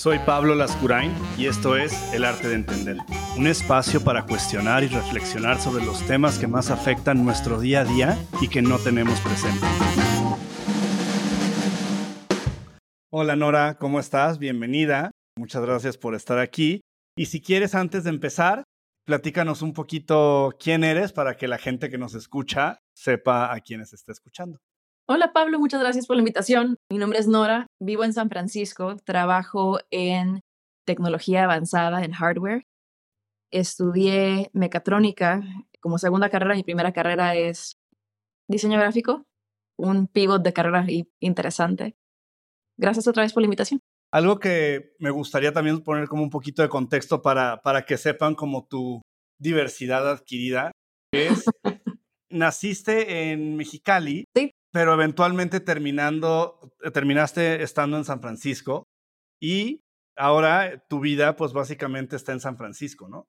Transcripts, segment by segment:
Soy Pablo Lascurain y esto es El Arte de Entender, un espacio para cuestionar y reflexionar sobre los temas que más afectan nuestro día a día y que no tenemos presente. Hola Nora, ¿cómo estás? Bienvenida. Muchas gracias por estar aquí. Y si quieres, antes de empezar, platícanos un poquito quién eres para que la gente que nos escucha sepa a quiénes está escuchando. Hola Pablo, muchas gracias por la invitación. Mi nombre es Nora, vivo en San Francisco, trabajo en tecnología avanzada en hardware. Estudié mecatrónica como segunda carrera, mi primera carrera es diseño gráfico, un pivot de carrera interesante. Gracias otra vez por la invitación. Algo que me gustaría también poner como un poquito de contexto para, para que sepan como tu diversidad adquirida es, naciste en Mexicali, sí pero eventualmente terminando, terminaste estando en San Francisco y ahora tu vida pues básicamente está en San Francisco, ¿no?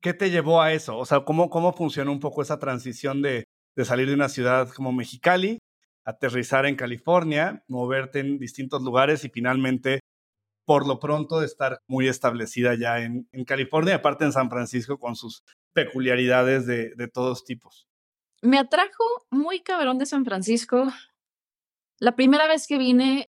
¿Qué te llevó a eso? O sea, ¿cómo, cómo funcionó un poco esa transición de, de salir de una ciudad como Mexicali, aterrizar en California, moverte en distintos lugares y finalmente, por lo pronto, estar muy establecida ya en, en California, aparte en San Francisco con sus peculiaridades de, de todos tipos? Me atrajo muy cabrón de San Francisco. La primera vez que vine,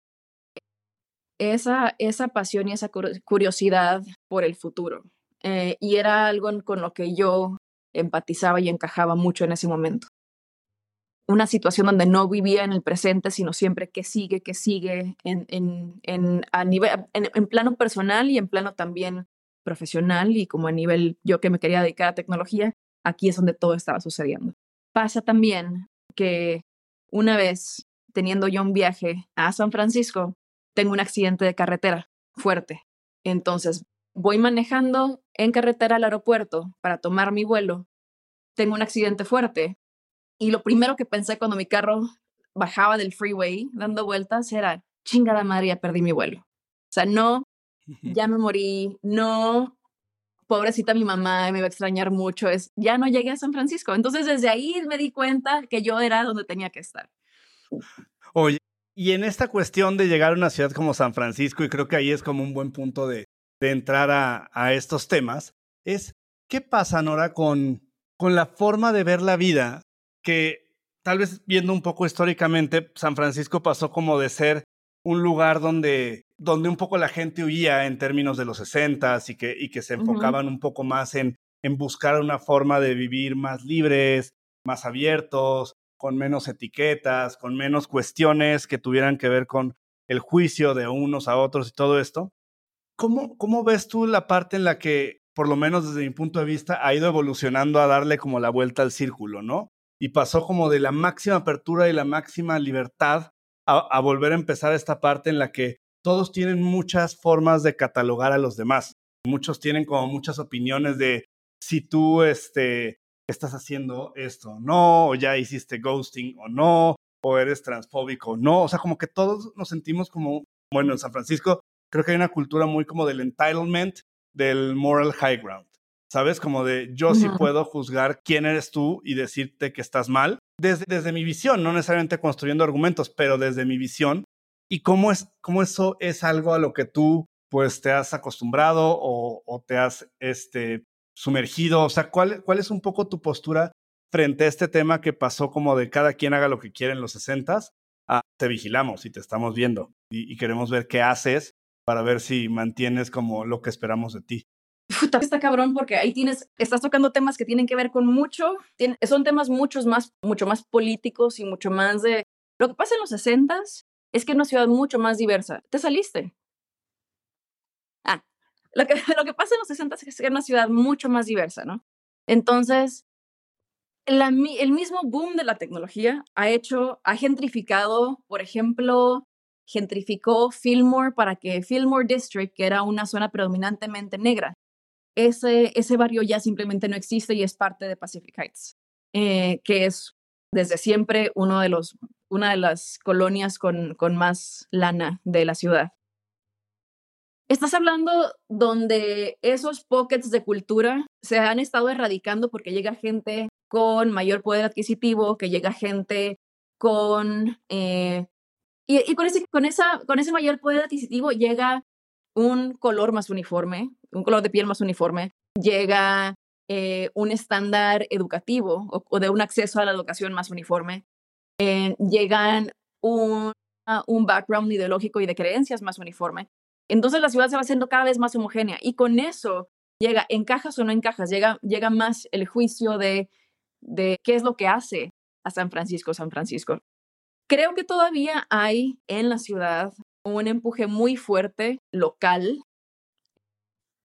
esa, esa pasión y esa curiosidad por el futuro. Eh, y era algo con lo que yo empatizaba y encajaba mucho en ese momento. Una situación donde no vivía en el presente, sino siempre que sigue, que sigue en, en, en a nivel, en plano personal y en plano también profesional y como a nivel yo que me quería dedicar a tecnología, aquí es donde todo estaba sucediendo. Pasa también que una vez, teniendo yo un viaje a San Francisco, tengo un accidente de carretera fuerte. Entonces, voy manejando en carretera al aeropuerto para tomar mi vuelo. Tengo un accidente fuerte. Y lo primero que pensé cuando mi carro bajaba del freeway dando vueltas era, chingada madre, ya perdí mi vuelo. O sea, no, ya me morí, no, pobrecita mi mamá, me iba a extrañar mucho, es, ya no llegué a San Francisco. Entonces desde ahí me di cuenta que yo era donde tenía que estar. Oye, y en esta cuestión de llegar a una ciudad como San Francisco, y creo que ahí es como un buen punto de, de entrar a, a, estos temas, es, ¿qué pasa, Nora, con, con la forma de ver la vida que tal vez viendo un poco históricamente, San Francisco pasó como de ser un lugar donde donde un poco la gente huía en términos de los 60 y que, y que se enfocaban un poco más en, en buscar una forma de vivir más libres, más abiertos, con menos etiquetas, con menos cuestiones que tuvieran que ver con el juicio de unos a otros y todo esto. ¿Cómo, ¿Cómo ves tú la parte en la que, por lo menos desde mi punto de vista, ha ido evolucionando a darle como la vuelta al círculo, ¿no? Y pasó como de la máxima apertura y la máxima libertad a, a volver a empezar esta parte en la que todos tienen muchas formas de catalogar a los demás. Muchos tienen como muchas opiniones de si tú este, estás haciendo esto o no, o ya hiciste ghosting o no, o eres transfóbico o no. O sea, como que todos nos sentimos como, bueno, en San Francisco creo que hay una cultura muy como del entitlement, del moral high ground. ¿Sabes? Como de yo sí puedo juzgar quién eres tú y decirte que estás mal. Desde, desde mi visión, no necesariamente construyendo argumentos, pero desde mi visión, y cómo, es, cómo eso es algo a lo que tú pues te has acostumbrado o, te has este, sumergido, o sea, ¿cuál, ¿cuál es un poco tu postura frente a este tema que pasó como de cada quien haga lo que quiere en los 60 a te vigilamos y te estamos viendo y, queremos ver qué haces para ver si mantienes como lo que esperamos de ti. Puta, está cabrón porque ahí tienes, estás tocando temas que tienen que ver con mucho, son temas muchos más, mucho más políticos y mucho más de lo que pasa en los 60 es que es una ciudad mucho más diversa. Te saliste. Ah, lo que, lo que pasa en los 60 es que es una ciudad mucho más diversa, ¿no? Entonces, la, el mismo boom de la tecnología ha hecho, ha gentrificado, por ejemplo, gentrificó Fillmore para que Fillmore District, que era una zona predominantemente negra, ese, ese barrio ya simplemente no existe y es parte de Pacific Heights, eh, que es desde siempre uno de los una de las colonias con, con más lana de la ciudad. Estás hablando donde esos pockets de cultura se han estado erradicando porque llega gente con mayor poder adquisitivo, que llega gente con... Eh, y, con, ese, con, esa, con ese mayor poder adquisitivo llega un color más uniforme, un color de piel más uniforme, llega eh, un estándar educativo o, de un acceso a la educación más uniforme, llegan un, un background ideológico y de creencias más uniforme. Entonces la ciudad se va haciendo cada vez más homogénea y con eso llega, encajas o no encajas, llega, llega más el juicio de, de qué es lo que hace a San Francisco, San Francisco. Creo que todavía hay en la ciudad un empuje muy fuerte local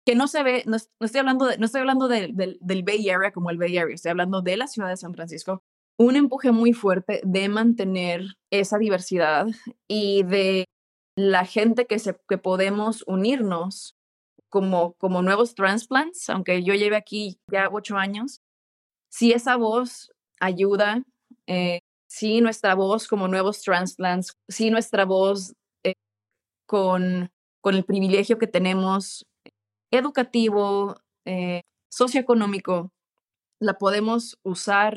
que no se ve, no, estoy hablando, de, no estoy hablando del Bay Area como el Bay Area, estoy hablando de la ciudad de San Francisco, un empuje muy fuerte de mantener esa diversidad y de la gente que, se, que podemos unirnos como, como nuevos transplants, aunque yo lleve aquí ya ocho años, si esa voz ayuda, eh, si nuestra voz como nuevos transplants, si nuestra voz eh, con, con el privilegio que tenemos educativo, eh, socioeconómico, la podemos usar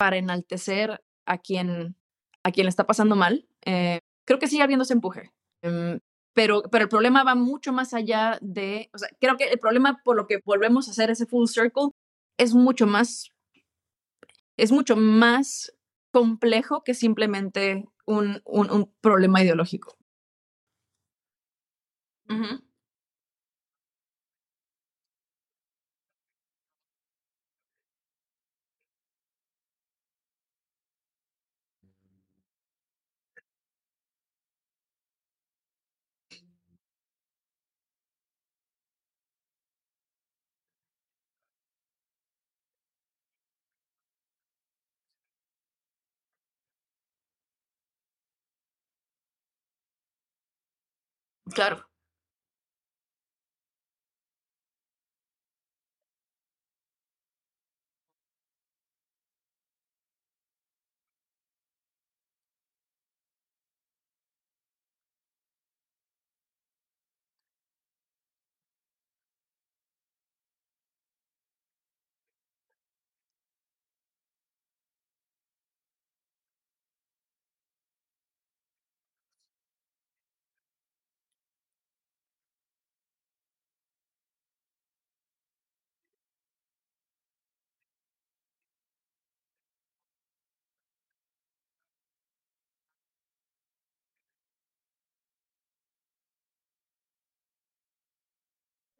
para enaltecer a quien, a quien le está pasando mal, creo que sigue habiendo ese empuje. Em, pero, pero el problema va mucho más allá de, o sea, creo que el problema por lo que volvemos a hacer ese full circle es mucho más, es mucho más complejo que simplemente un, un, un problema ideológico. Claro.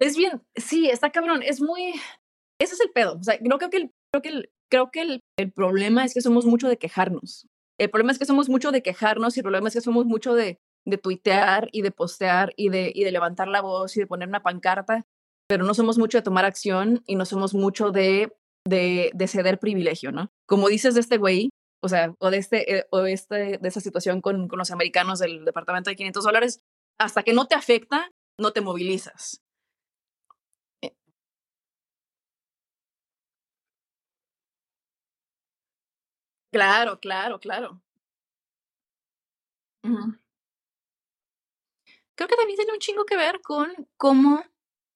Es bien, sí, está cabrón, es muy, ese es el pedo, o sea, creo que el, creo que el, creo que el, el problema es que somos mucho de quejarnos. El problema es que somos mucho de quejarnos y el problema es que somos mucho de, de tuitear y de postear y de, y de levantar la voz y de poner una pancarta, pero no somos mucho de tomar acción y no somos mucho de, de, de ceder privilegio, ¿no? Como dices de este güey, o sea, o de, este, eh, o este, de esa situación con, con los americanos del departamento de 500 dólares, hasta que no te afecta, no te movilizas. Claro, claro, claro. Creo que también tiene un chingo que ver con cómo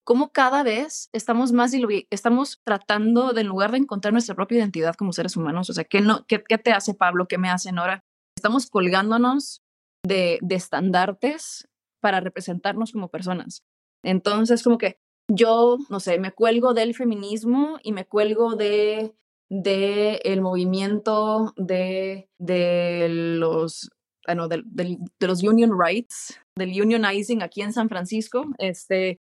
cómo cada vez estamos más estamos tratando de, en lugar de encontrar nuestra propia identidad como seres humanos, o sea, ¿qué no qué qué te hace Pablo? ¿Qué me hace Nora? Estamos colgándonos de de estandartes para representarnos como personas. Entonces, como que yo, no sé, me cuelgo del feminismo y me cuelgo de de el movimiento de, de los bueno, de, de, de, los union rights, del unionizing aquí en San Francisco, este,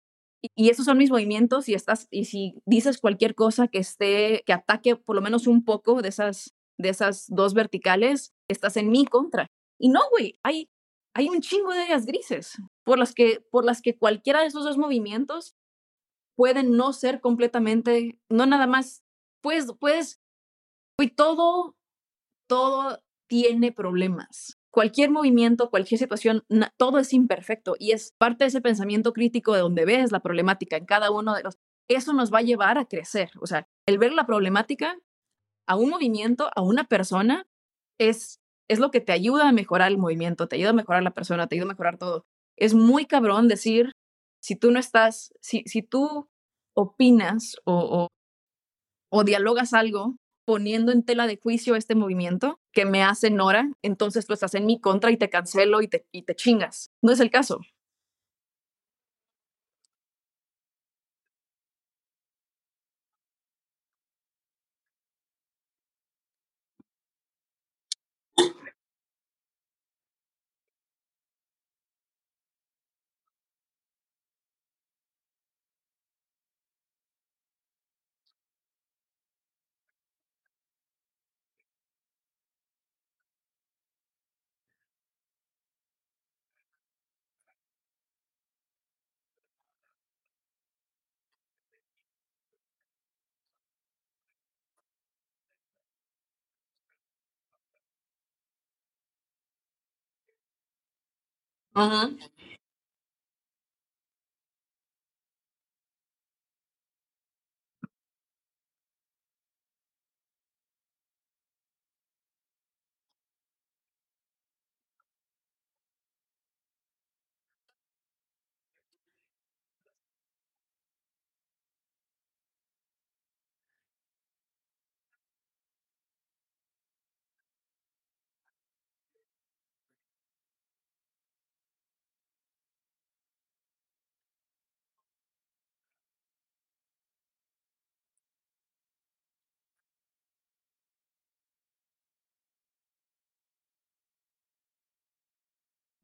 y, esos son mis movimientos y estás, y si dices cualquier cosa que esté, que ataque por lo menos un poco de esas, de esas dos verticales, estás en mi contra. Y no, güey, hay, hay un chingo de áreas grises por las que, por las que cualquiera de esos dos movimientos pueden no ser completamente, no nada más pues, pues, y todo, todo tiene problemas. Cualquier movimiento, cualquier situación, todo es imperfecto y es parte de ese pensamiento crítico de donde ves la problemática en cada uno de los... Eso nos va a llevar a crecer. O sea, el ver la problemática a un movimiento, a una persona, es, es lo que te ayuda a mejorar el movimiento, te ayuda a mejorar la persona, te ayuda a mejorar todo. Es muy cabrón decir, si tú no estás, si, si tú opinas o o dialogas algo poniendo en tela de juicio este movimiento que me hace Nora, entonces tú estás en mi contra y te cancelo y te, y te chingas. No es el caso. mmhmm.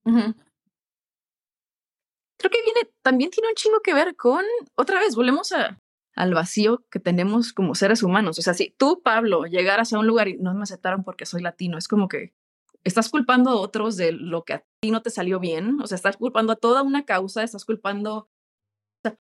Creo que viene también tiene un chingo que ver con otra vez, volvemos al vacío que tenemos como seres humanos. O sea, si tú, Pablo, llegaras a un lugar y no me aceptaron porque soy latino, es como que estás culpando a otros de lo que a ti no te salió bien, o sea, estás culpando a toda una causa, estás culpando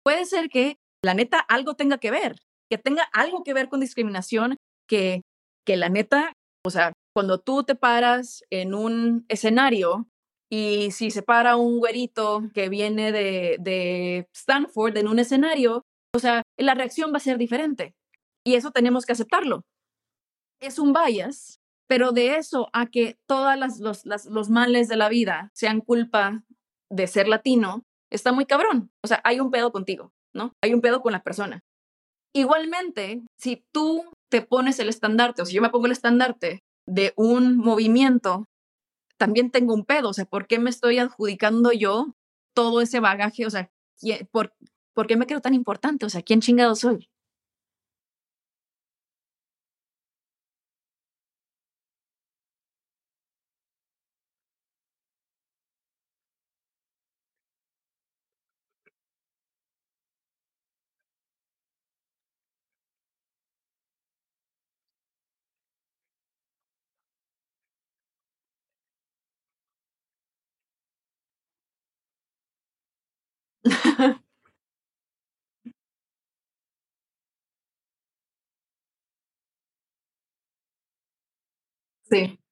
puede ser que la neta algo tenga que ver, que tenga algo que ver con discriminación, que que la neta, o sea, cuando tú te paras en un escenario y si se para un güerito que viene de de Stanford en un escenario, o sea, la reacción va a ser diferente, y eso tenemos que aceptarlo. Es un bias, pero de eso a que todas las los las los males de la vida sean culpa de ser latino, está muy cabrón. O sea, hay un pedo contigo, ¿no? Hay un pedo con la persona. Igualmente, si tú te pones el estandarte, o si yo me pongo el estandarte de un movimiento, también tengo un pedo, o sea, ¿por qué me estoy adjudicando yo todo ese bagaje? O sea, ¿quién por por qué me creo tan importante? O sea, ¿quién chingados soy? Sí.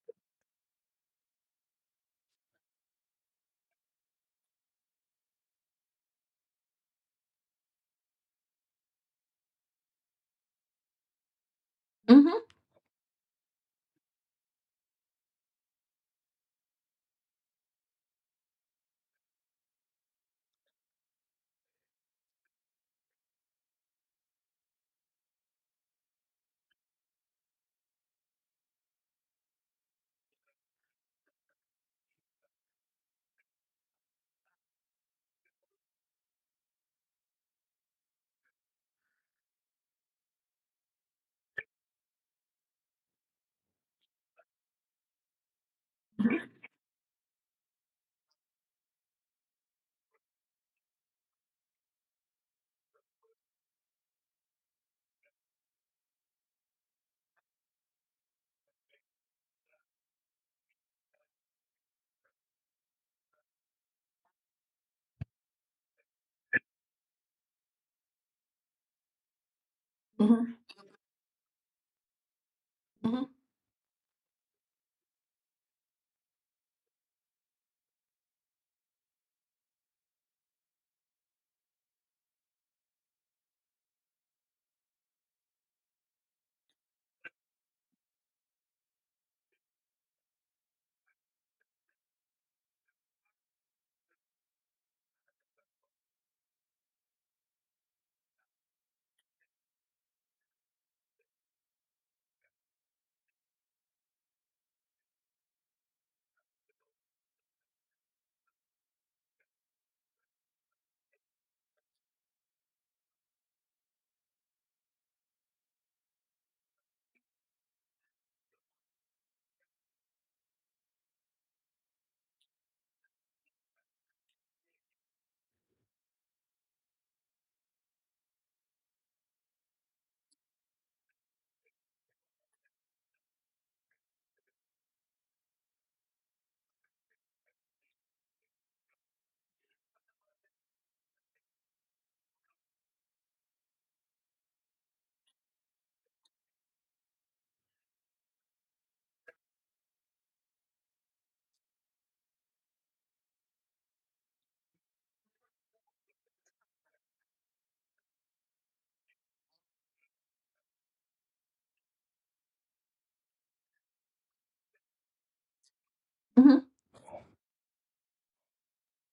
Ujú.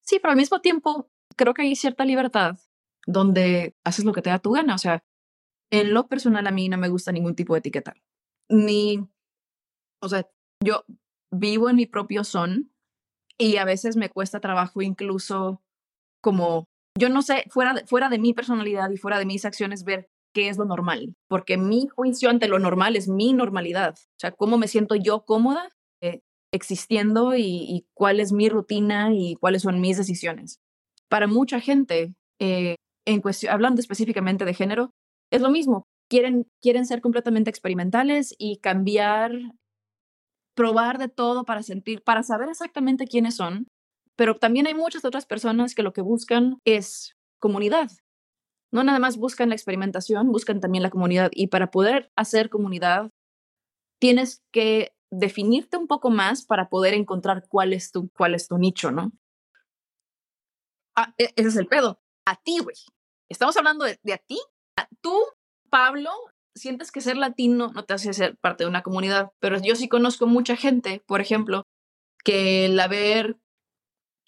Sí, pero al mismo tiempo creo que hay cierta libertad donde haces lo que te da tu gana. O sea, en lo personal a mí no me gusta ningún tipo de etiqueta. Ni, o sea, yo vivo en mi propio son y a veces me cuesta trabajo incluso como, yo no sé, fuera de, fuera de mi personalidad y fuera de mis acciones ver qué es lo normal, porque mi juicio ante lo normal es mi normalidad. O sea, cómo me siento yo cómoda eh, existiendo y, cuál es mi rutina y cuáles son mis decisiones. Para mucha gente, eh, en cuestión, hablando específicamente de género, es lo mismo. Quieren, quieren ser completamente experimentales y cambiar, probar de todo para sentir, para saber exactamente quiénes son. Pero también hay muchas otras personas que lo que buscan es comunidad. No nada más buscan la experimentación, buscan también la comunidad. Y para poder hacer comunidad, tienes que definirte un poco más para poder encontrar cuál es tu, cuál es tu nicho, ¿no? Ah, e, ese es el pedo. A ti, güey. Estamos hablando de, a ti. Tú, Pablo, sientes que ser latino no te hace ser parte de una comunidad, pero yo sí conozco mucha gente, por ejemplo, que el haber,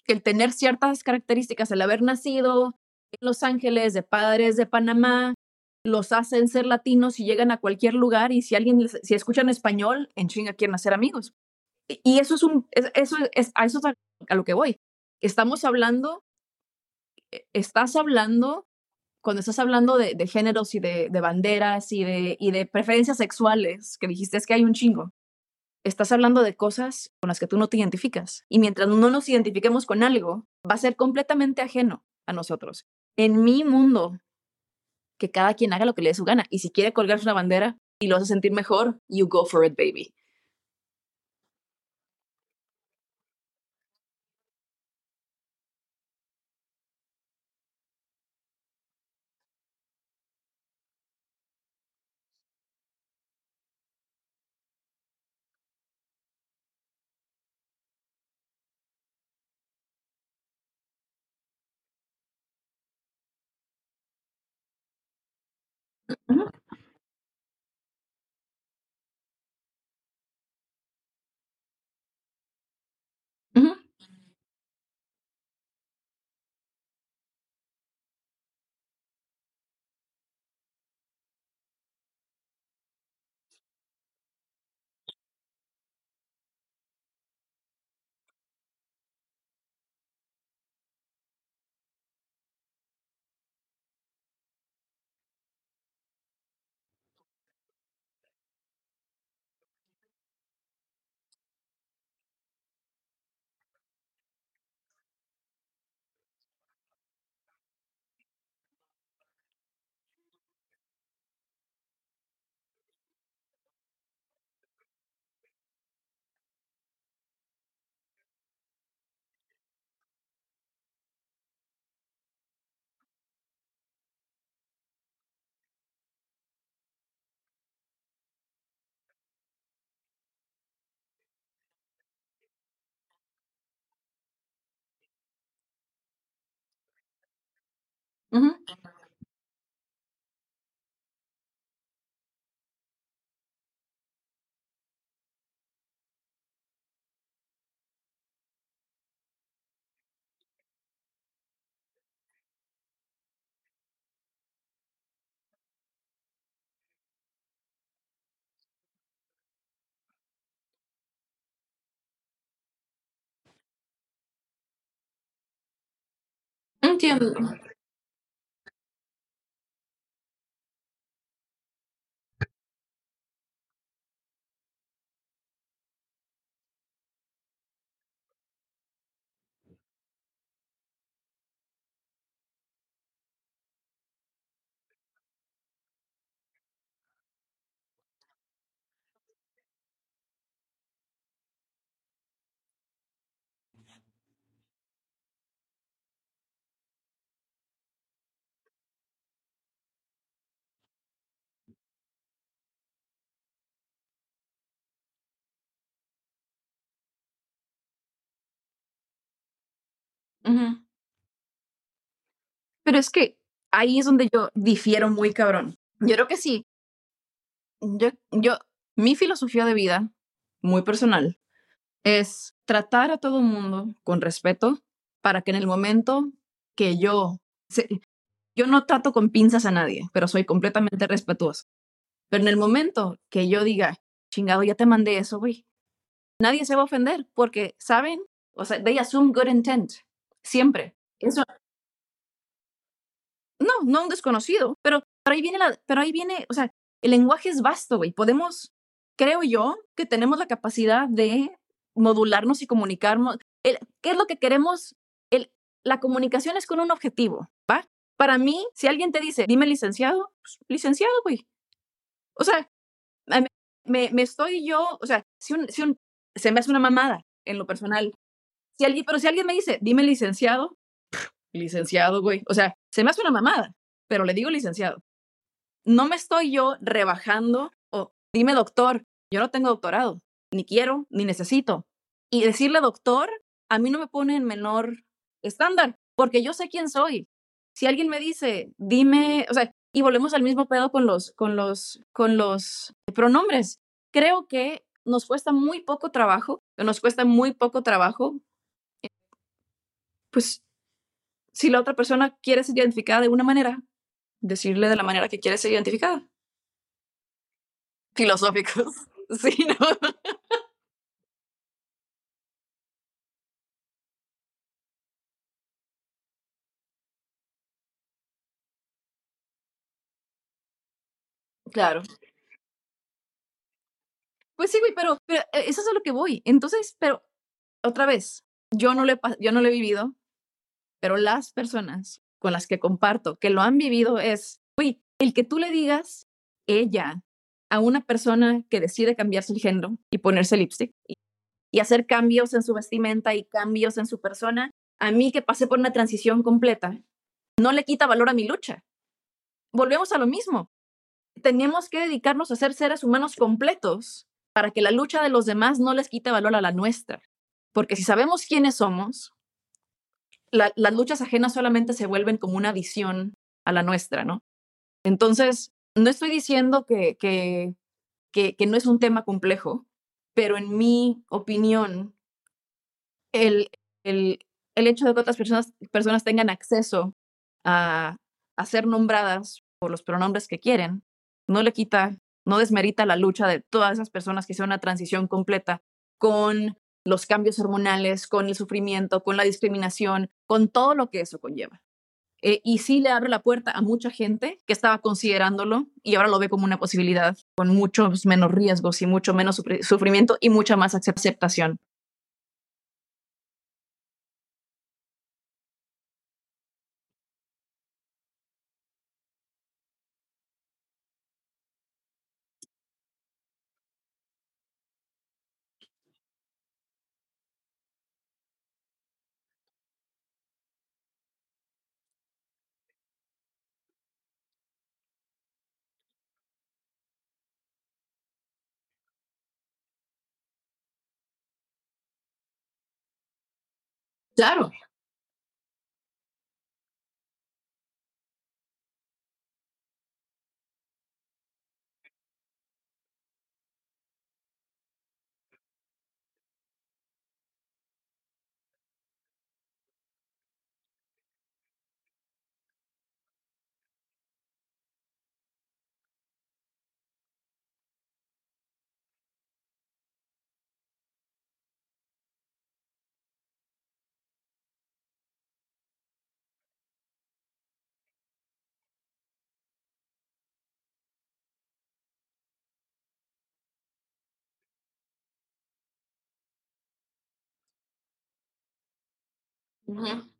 que el tener ciertas características, el haber nacido en Los Ángeles, de padres de Panamá, los hacen ser latinos y llegan a cualquier lugar y si alguien, si escuchan español, en chinga quieren hacer amigos. Y eso es un, eso es, a eso es a lo que voy. Estamos hablando, e, estás hablando, cuando estás hablando de, géneros y de, de, banderas y de, y de preferencias sexuales, que dijiste es que hay un chingo, estás hablando de cosas con las que tú no te identificas. Y mientras no nos identifiquemos con algo, va a ser completamente ajeno a nosotros. En mi mundo, que cada quien haga lo que le dé su gana. Y si quiere colgarse una bandera y lo hace sentir mejor, you go for it, baby. Uh -huh. Entiendo. Uh. Pero es que ahí es donde yo difiero muy cabrón. Yo creo que sí. Yo, yo, mi filosofía de vida, muy personal, es tratar a todo el mundo con respeto para que en el momento que yo, yo no trato con pinzas a nadie, pero soy completamente respetuoso. Pero en el momento que yo diga, chingado, ya te mandé eso, güey, nadie se va a ofender porque, ¿saben? O sea, they assume good intent. Siempre. Eso. No, no un desconocido, pero, pero ahí viene la, pero ahí viene, o sea, el lenguaje es vasto, güey. Podemos, creo yo, que tenemos la capacidad de modularnos y comunicarnos. ¿Qué es lo que queremos? El, la comunicación es con un objetivo, ¿va? Para mí, si alguien te dice, dime licenciado, pues, licenciado, güey. O sea, me, me, estoy yo, o sea, si, un, si un, se me hace una mamada en lo personal. Si alguien, pero si alguien me dice, dime licenciado, licenciado, güey. O sea, se me hace una mamada, pero le digo licenciado. No me estoy yo rebajando o dime doctor, yo no tengo doctorado, ni quiero, ni necesito. Y decirle doctor, a mí no me pone en menor estándar, porque yo sé quién soy. Si alguien me dice, dime, o sea, y volvemos al mismo pedo con los, con los, con los pronombres. Creo que nos cuesta muy poco trabajo, nos cuesta muy poco trabajo, pues, si la otra persona quiere ser identificada de una manera, decirle de la manera que quiere ser identificada. Filosóficos, sí, ¿no? Claro. Pues sí, güey, pero, pero e, eso es a lo que voy. Entonces, pero otra vez, yo no, le, yo no lo he vivido, pero las personas con las que comparto que lo han vivido es, güey, el que tú le digas ella a una persona que decide cambiarse el género y ponerse lipstick y, y hacer cambios en su vestimenta y cambios en su persona, a mí que pasé por una transición completa, no le quita valor a mi lucha. Volvemos a lo mismo tenemos que dedicarnos a ser seres humanos completos para que la lucha de los demás no les quite valor a la nuestra. Porque si sabemos quiénes somos, las luchas ajenas solamente se vuelven como una visión a la nuestra, ¿no? Entonces, no estoy diciendo que, que, que, no es un tema complejo, pero en mi opinión, el, el, el hecho de que otras personas, personas tengan acceso a, a ser nombradas por los pronombres que quieren, no le quita, no desmerita la lucha de todas esas personas que hicieron una transición completa con los cambios hormonales, con el sufrimiento, con la discriminación, con todo lo que eso conlleva. Eh, y sí le abre la puerta a mucha gente que estaba considerándolo y ahora lo ve como una posibilidad con muchos menos riesgos y mucho menos sufrimiento y mucha más aceptación. Claro. Ujú.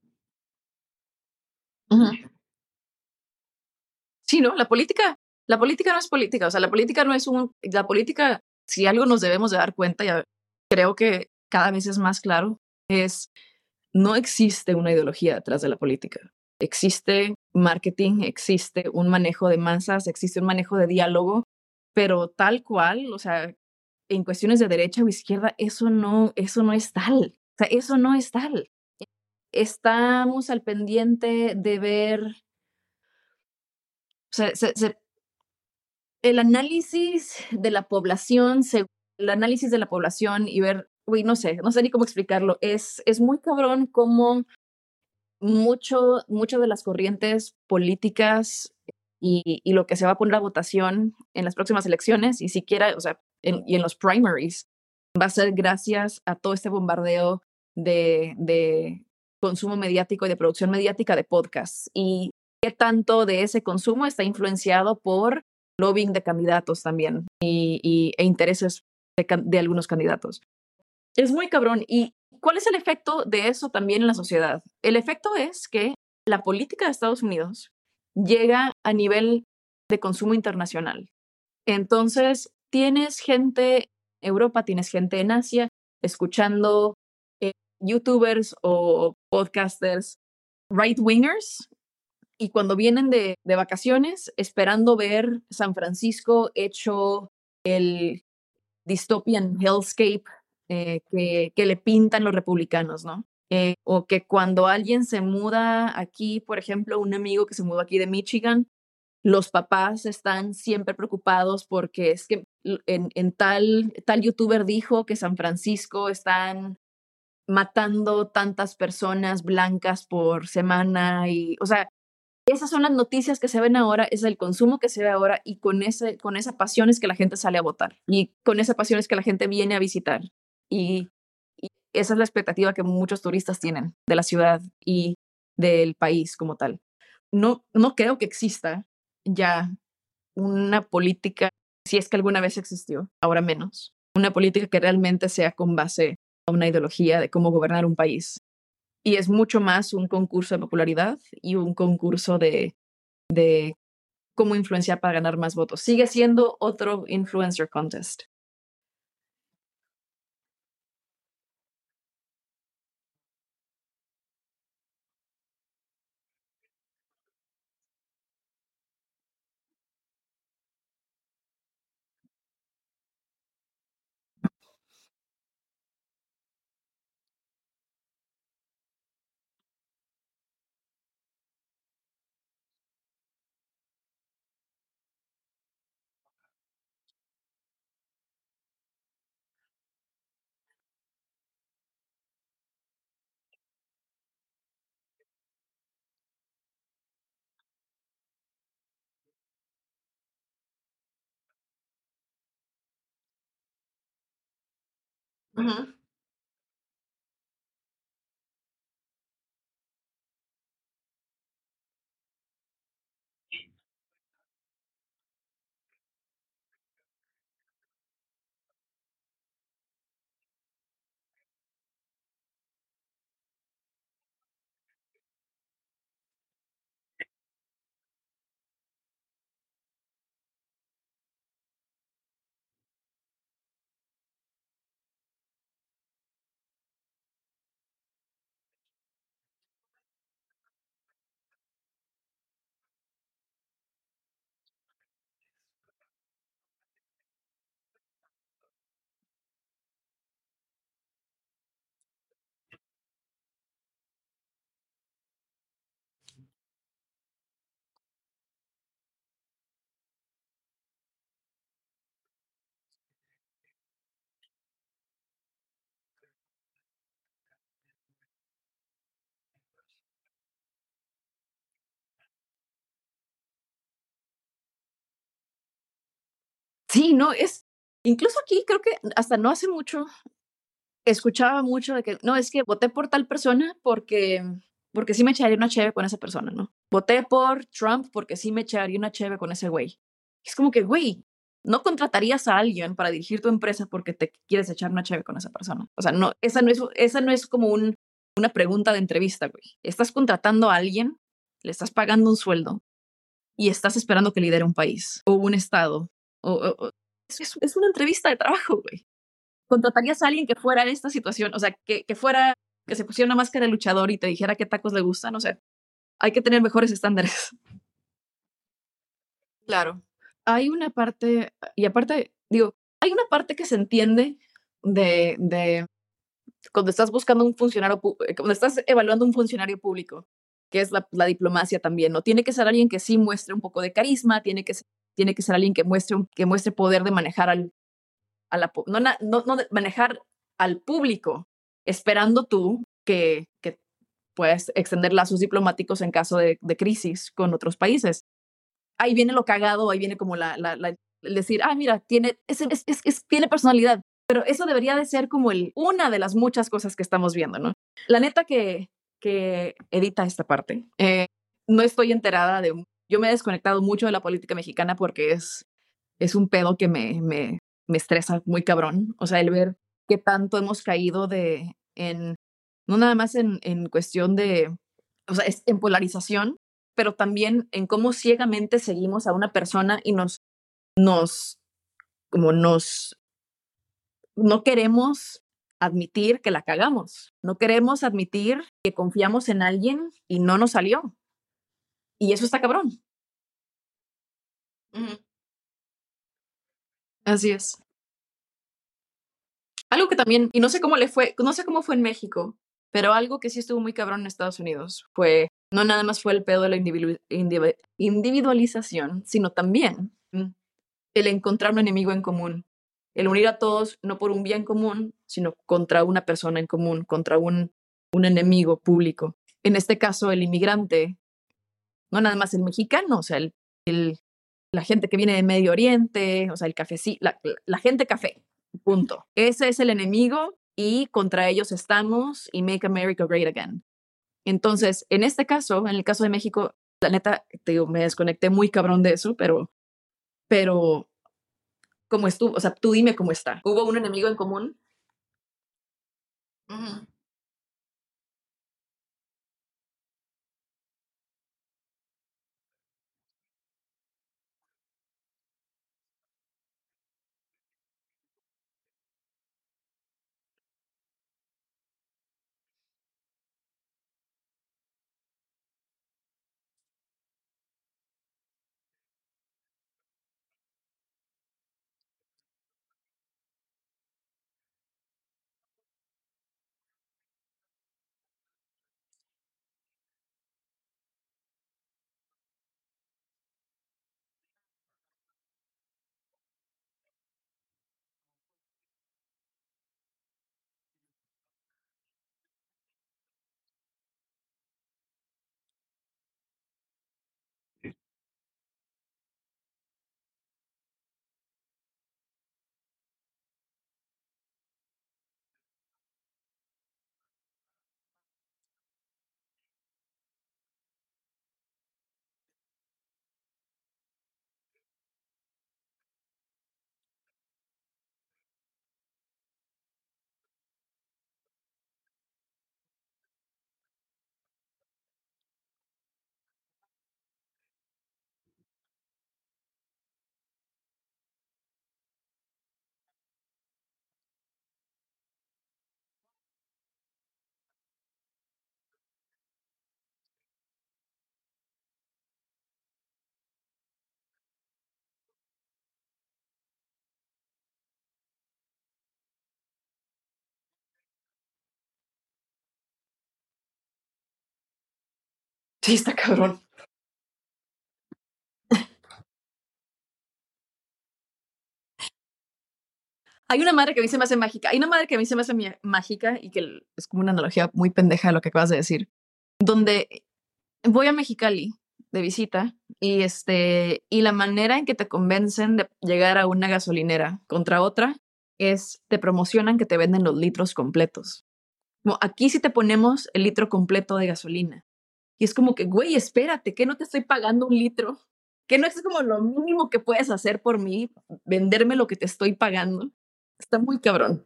Ujú. Sí, ¿no? La política la política no es política, o sea, la política no es un la política, si algo nos debemos de dar cuenta, ya creo que cada vez es más claro, es no existe una ideología detrás de la política. Existe marketing, existe un manejo de masas, existe un manejo de diálogo, pero tal cual, o sea, en cuestiones de derecha o izquierda, eso no, eso no es tal. O sea, eso no es tal. Estamos al pendiente de ver o sea, se, se, el análisis de la población, el análisis de la población y ver uy, no sé, no sé ni cómo explicarlo. Es, es muy cabrón como mucho, muchas de las corrientes políticas y, lo que se va a poner a votación en las próximas elecciones, y siquiera, o sea, en, y en los primaries, va a ser gracias a todo este bombardeo de, de consumo mediático y de producción mediática de podcasts. Y qué tanto de ese consumo está influenciado por lobbying de candidatos también y, e intereses de, de, algunos candidatos. Es muy cabrón. ¿Y cuál es el efecto de eso también en la sociedad? El efecto es que la política de Estados Unidos llega a nivel de consumo internacional. Entonces, tienes gente Europa, tienes gente en Asia escuchando youtubers o podcasters right-wingers y cuando vienen de, de, vacaciones esperando ver San Francisco hecho el dystopian hellscape eh, que, que, le pintan los republicanos, ¿no? Eh, o que cuando alguien se muda aquí, por ejemplo, un amigo que se mudó aquí de Michigan, los papás están siempre preocupados porque es que en, en, tal, tal youtuber dijo que San Francisco están matando tantas personas blancas por semana y, o sea, esas son las noticias que se ven ahora, es el consumo que se ve ahora y con, ese, con esa pasión es que la gente sale a votar y con esa pasión es que la gente viene a visitar y, y esa es la expectativa que muchos turistas tienen de la ciudad y del país como tal. No, no creo que exista ya una política, si es que alguna vez existió, ahora menos, una política que realmente sea con base una ideología de cómo gobernar un país. Y es mucho más un concurso de popularidad y un concurso de, de cómo influenciar para ganar más votos. Sigue siendo otro influencer contest. Uh Sí, no, es, incluso aquí creo que hasta no hace mucho, escuchaba mucho de que, no, es que voté por tal persona porque, porque sí me echaría una cheve con esa persona, ¿no? Voté por Trump porque sí me echaría una cheve con ese güey. Es como que, güey, no contratarías a alguien para dirigir tu empresa porque te quieres echar una cheve con esa persona. O sea, no, esa no es, esa no es como un, una pregunta de entrevista, güey. Estás contratando a alguien, le estás pagando un sueldo y estás esperando que lidere un país o un estado o, o, es, es, una entrevista de trabajo, güey. ¿Contratarías a alguien que fuera en esta situación? O sea, que, que fuera, que se pusiera una máscara de luchador y te dijera qué tacos le gustan. O sea, hay que tener mejores estándares. Claro. Hay una parte, y aparte, digo, hay una parte que se entiende de, de cuando estás buscando un funcionario, eh, cuando estás evaluando un funcionario público, que es la, la, diplomacia también, ¿no? Tiene que ser alguien que sí muestre un poco de carisma, tiene que ser tiene que ser alguien que muestre, que muestre poder de manejar al, a la, no, no, no manejar al público, esperando tú que, que puedas extender lazos diplomáticos en caso de, de, crisis con otros países. Ahí viene lo cagado, ahí viene como la, la, la decir, ah, mira, tiene, es, es, es, tiene personalidad. Pero eso debería de ser como el, una de las muchas cosas que estamos viendo, ¿no? La neta que, que edita esta parte. Eh, no estoy enterada de... Yo me he desconectado mucho de la política mexicana porque es, es un pedo que me, me, me estresa muy cabrón. O sea, el ver qué tanto hemos caído de, en, no nada más en, en cuestión de, o sea, es en polarización, pero también en cómo ciegamente seguimos a una persona y nos, nos, como nos, no queremos admitir que la cagamos, no queremos admitir que confiamos en alguien y no nos salió. Y eso está cabrón. Así es. Algo que también, y no sé cómo le fue, no sé cómo fue en México, pero algo que sí estuvo muy cabrón en Estados Unidos fue, no nada más fue el pedo de la individualización, sino también el encontrar un enemigo en común, el unir a todos no por un bien común, sino contra una persona en común, contra un, un enemigo público. En este caso, el inmigrante, no nada más el mexicano, o sea, el, el la gente que viene de Medio Oriente, o sea, el café, la, la gente café, punto. Ese es el enemigo y contra ellos estamos y Make America Great Again. Entonces, en este caso, en el caso de México, la neta, te me desconecté muy cabrón de eso, pero, pero, ¿cómo estuvo? O sea, tú dime cómo está. ¿Hubo un enemigo en común? Sí, está cabrón. Hay una madre que a mí se me hace mágica. Hay una madre que a mí se me hace mágica y que es como una analogía muy pendeja de lo que acabas de decir. Donde voy a Mexicali de visita y este y la manera en que te convencen de llegar a una gasolinera contra otra es te promocionan que te venden los litros completos. Aquí sí te ponemos el litro completo de gasolina. Y es como que, güey, espérate, que no te estoy pagando un litro, que no es como lo mínimo que puedes hacer por mí, venderme lo que te estoy pagando. Está muy cabrón.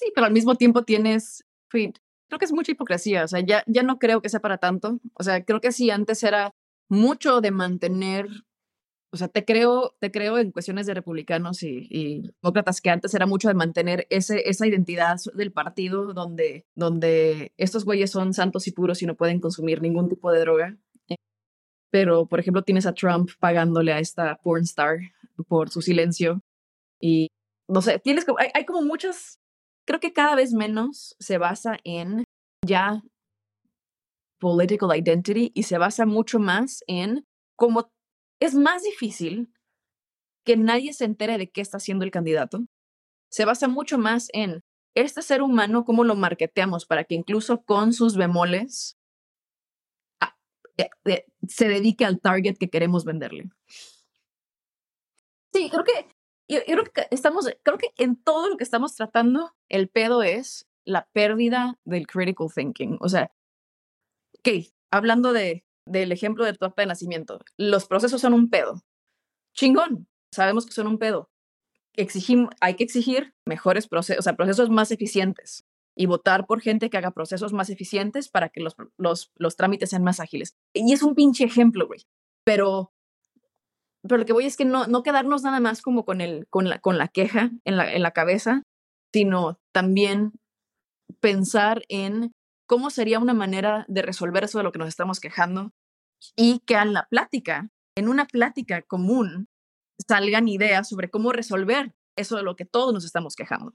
Sí, pero al mismo tiempo tienes creo que es mucha hipocresía, o sea, ya ya no creo que sea para tanto. O sea, creo que sí, antes era mucho de mantener o sea, te creo te creo en cuestiones de republicanos y y demócratas, que antes era mucho de mantener ese esa identidad del partido donde donde estos güeyes son santos y puros y no pueden consumir ningún tipo de droga. Eh, pero, por ejemplo, tienes a Trump pagándole a esta porn star por su silencio y, no sé, tienes como hay hay como muchas creo que cada vez menos se basa en ya political identity y se basa mucho más en como es más difícil que nadie se entere de qué está haciendo el candidato. Se basa mucho más en este ser humano, cómo lo marketeamos para que incluso con sus bemoles ah, eh eh, se dedique al target que queremos venderle. Sí, creo que yo yo creo que estamos creo que en todo lo que estamos tratando, el pedo es la pérdida del critical thinking. O sea, okey, hablando de del ejemplo de tu acta de nacimiento, los procesos son un pedo. Chingón, sabemos que son un pedo. Exigim hay que exigir mejores procesos, o sea, procesos más eficientes y votar por gente que haga procesos más eficientes para que los los los trámites sean más ágiles. Y es un pinche ejemplo, güey, pero pero lo que voy es que no no quedarnos nada más como con el con la con la queja en la en la cabeza, sino también pensar en cómo sería una manera de resolver eso de lo que nos estamos quejando y que en la plática, en una plática común, salgan ideas sobre cómo resolver eso de lo que todos nos estamos quejando.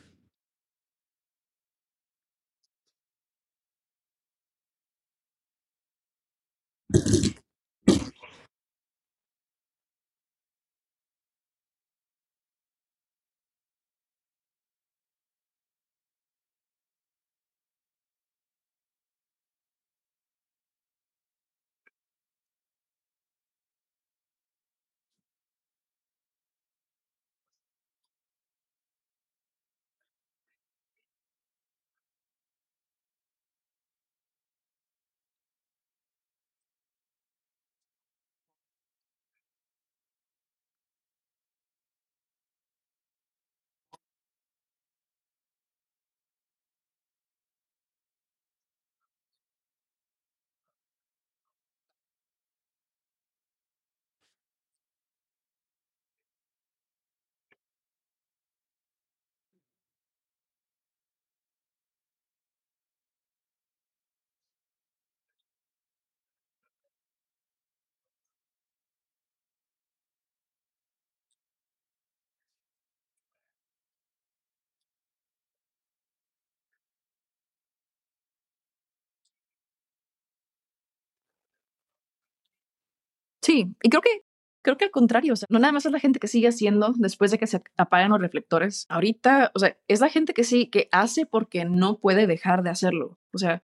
Sí, y creo que creo que al contrario, o sea, no nada más es la gente que sigue haciendo después de que se apagan los reflectores. Ahorita, o sea, es la gente que sí, que hace porque no puede dejar de hacerlo. O sea,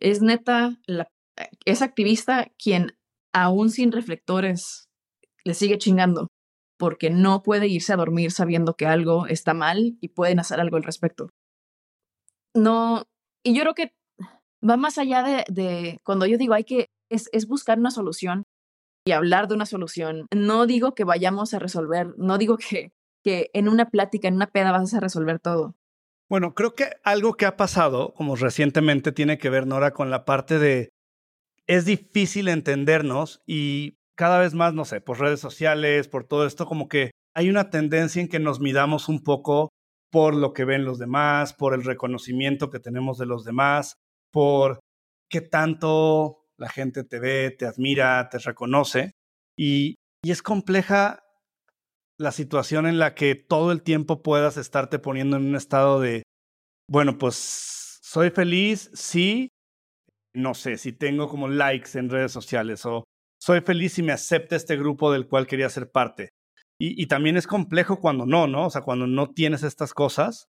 es neta, la, es activista quien aún sin reflectores le sigue chingando porque no puede irse a dormir sabiendo que algo está mal y pueden hacer algo al respecto. No, y yo creo que va más allá de, de cuando yo digo hay que, es, es buscar una solución y hablar de una solución. No digo que vayamos a resolver, no digo que, que en una plática, en una peda vas a resolver todo. Bueno, creo que algo que ha pasado, como recientemente, tiene que ver, Nora, con la parte de es difícil entendernos y cada vez más, no sé, por redes sociales, por todo esto, como que hay una tendencia en que nos midamos un poco por lo que ven los demás, por el reconocimiento que tenemos de los demás, por qué tanto la gente te ve, te admira, te reconoce. Y, es compleja la situación en la que todo el tiempo puedas estarte poniendo en un estado de, bueno, pues soy feliz, sí, no sé, si tengo como likes en redes sociales o soy feliz si me acepta este grupo del cual quería ser parte. Y, y, también es complejo cuando no, ¿no? O sea, cuando no tienes estas cosas.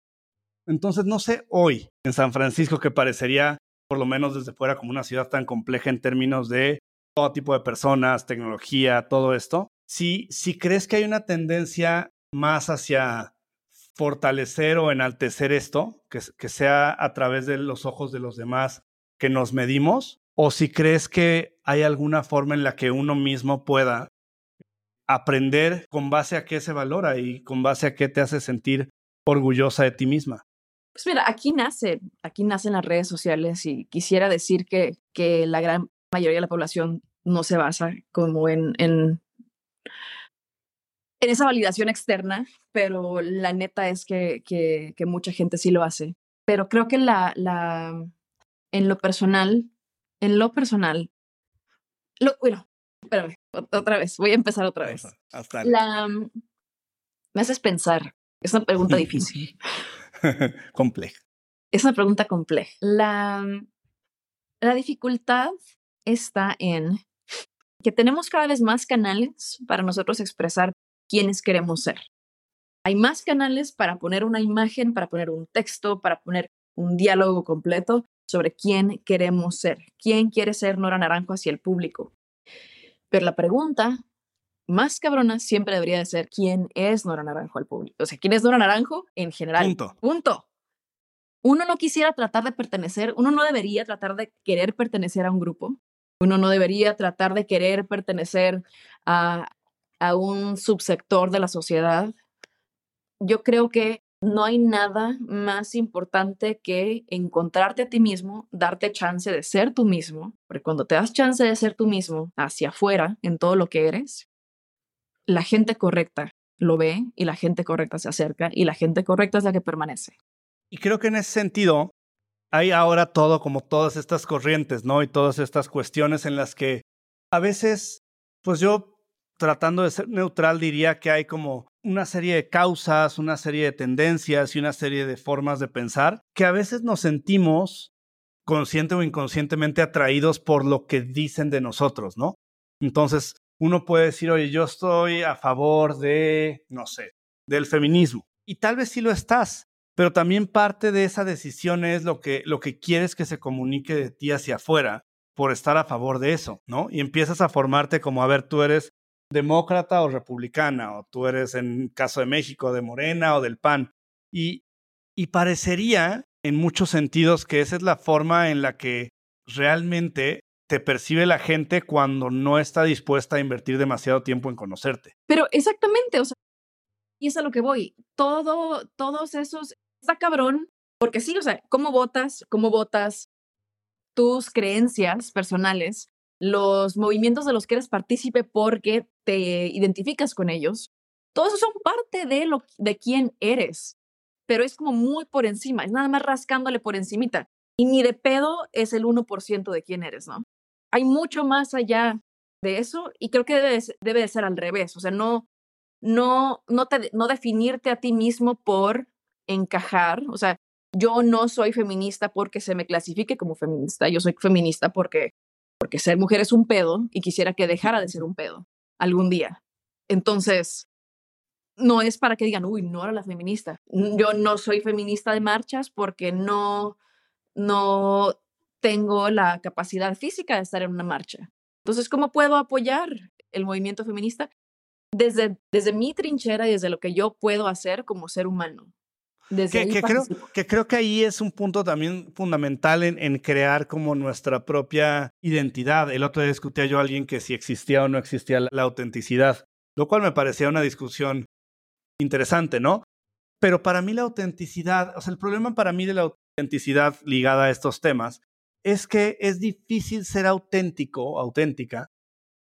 Entonces, no sé, hoy en San Francisco, que parecería por lo menos desde fuera, como una ciudad tan compleja en términos de todo tipo de personas, tecnología, todo esto. Si, si crees que hay una tendencia más hacia fortalecer o enaltecer esto, que, que sea a través de los ojos de los demás que nos medimos, o si crees que hay alguna forma en la que uno mismo pueda aprender con base a qué se valora y con base a qué te hace sentir orgullosa de ti misma. Pues mira, aquí nace, aquí nacen las redes sociales y quisiera decir que, que la gran mayoría de la población no se basa como en, en, en esa validación externa, pero la neta es que, que, que, mucha gente sí lo hace. Pero creo que la, la, en lo personal, en lo personal, lo, bueno, espérame, otra vez, voy a empezar otra vez. La, me haces pensar, es una pregunta difícil. compleja. Es una pregunta compleja. La, la dificultad está en que tenemos cada vez más canales para nosotros expresar quiénes queremos ser. Hay más canales para poner una imagen, para poner un texto, para poner un diálogo completo sobre quién queremos ser, quién quiere ser Nora Naranjo hacia el público. Pero la pregunta más cabrona siempre debería de ser quién es Nora Naranjo al público. O sea, quién es Nora Naranjo en general. Punto. Punto. Uno no quisiera tratar de pertenecer, uno no debería tratar de querer pertenecer a un grupo. Uno no debería tratar de querer pertenecer a, a un subsector de la sociedad. Yo creo que no hay nada más importante que encontrarte a ti mismo, darte chance de ser tú mismo, porque cuando te das chance de ser tú mismo hacia afuera en todo lo que eres, la gente correcta lo ve y la gente correcta se acerca y la gente correcta es la que permanece. Y creo que en ese sentido hay ahora todo como todas estas corrientes, ¿no? Y todas estas cuestiones en las que a veces, pues yo tratando de ser neutral diría que hay como una serie de causas, una serie de tendencias y una serie de formas de pensar que a veces nos sentimos consciente o inconscientemente atraídos por lo que dicen de nosotros, ¿no? Entonces, uno puede decir, oye, yo estoy a favor de, no sé, del feminismo. Y tal vez sí lo estás, pero también parte de esa decisión es lo que, lo que quieres que se comunique de ti hacia afuera por estar a favor de eso, ¿no? Y empiezas a formarte como, a ver, tú eres demócrata o republicana, o tú eres, en caso de México, de Morena o del PAN. Y, y parecería, en muchos sentidos, que esa es la forma en la que realmente te percibe la gente cuando no está dispuesta a invertir demasiado tiempo en conocerte. Pero exactamente, o sea, y es a lo que voy. Todo, todos esos, está cabrón, porque sí, o sea, ¿cómo votas? ¿Cómo votas? Tus creencias personales, los movimientos de los que eres partícipe porque te identificas con ellos, todos esos son parte de, lo, de quién eres, pero es como muy por encima, es nada más rascándole por encimita. Y ni de pedo es el 1% de quién eres, ¿no? Hay mucho más allá de eso y creo que debe, de ser al revés, o sea, no, no, no, te, no definirte a ti mismo por encajar, o sea, yo no soy feminista porque se me clasifique como feminista, yo soy feminista porque porque ser mujer es un pedo y quisiera que dejara de ser un pedo algún día. Entonces, no es para que digan, uy, no era la feminista. Yo no soy feminista de marchas porque no, no tengo la capacidad física de estar en una marcha. Entonces, ¿cómo puedo apoyar el movimiento feminista? Desde, desde mi trinchera y desde lo que yo puedo hacer como ser humano. Desde que, creo, que creo que ahí es un punto también fundamental en, en, crear como nuestra propia identidad. El otro día discutía yo a alguien que si existía o no existía la, la autenticidad, lo cual me parecía una discusión interesante, ¿no? Pero para mí la autenticidad, o sea, el problema para mí de la autenticidad ligada a estos temas es que es difícil ser auténtico, auténtica,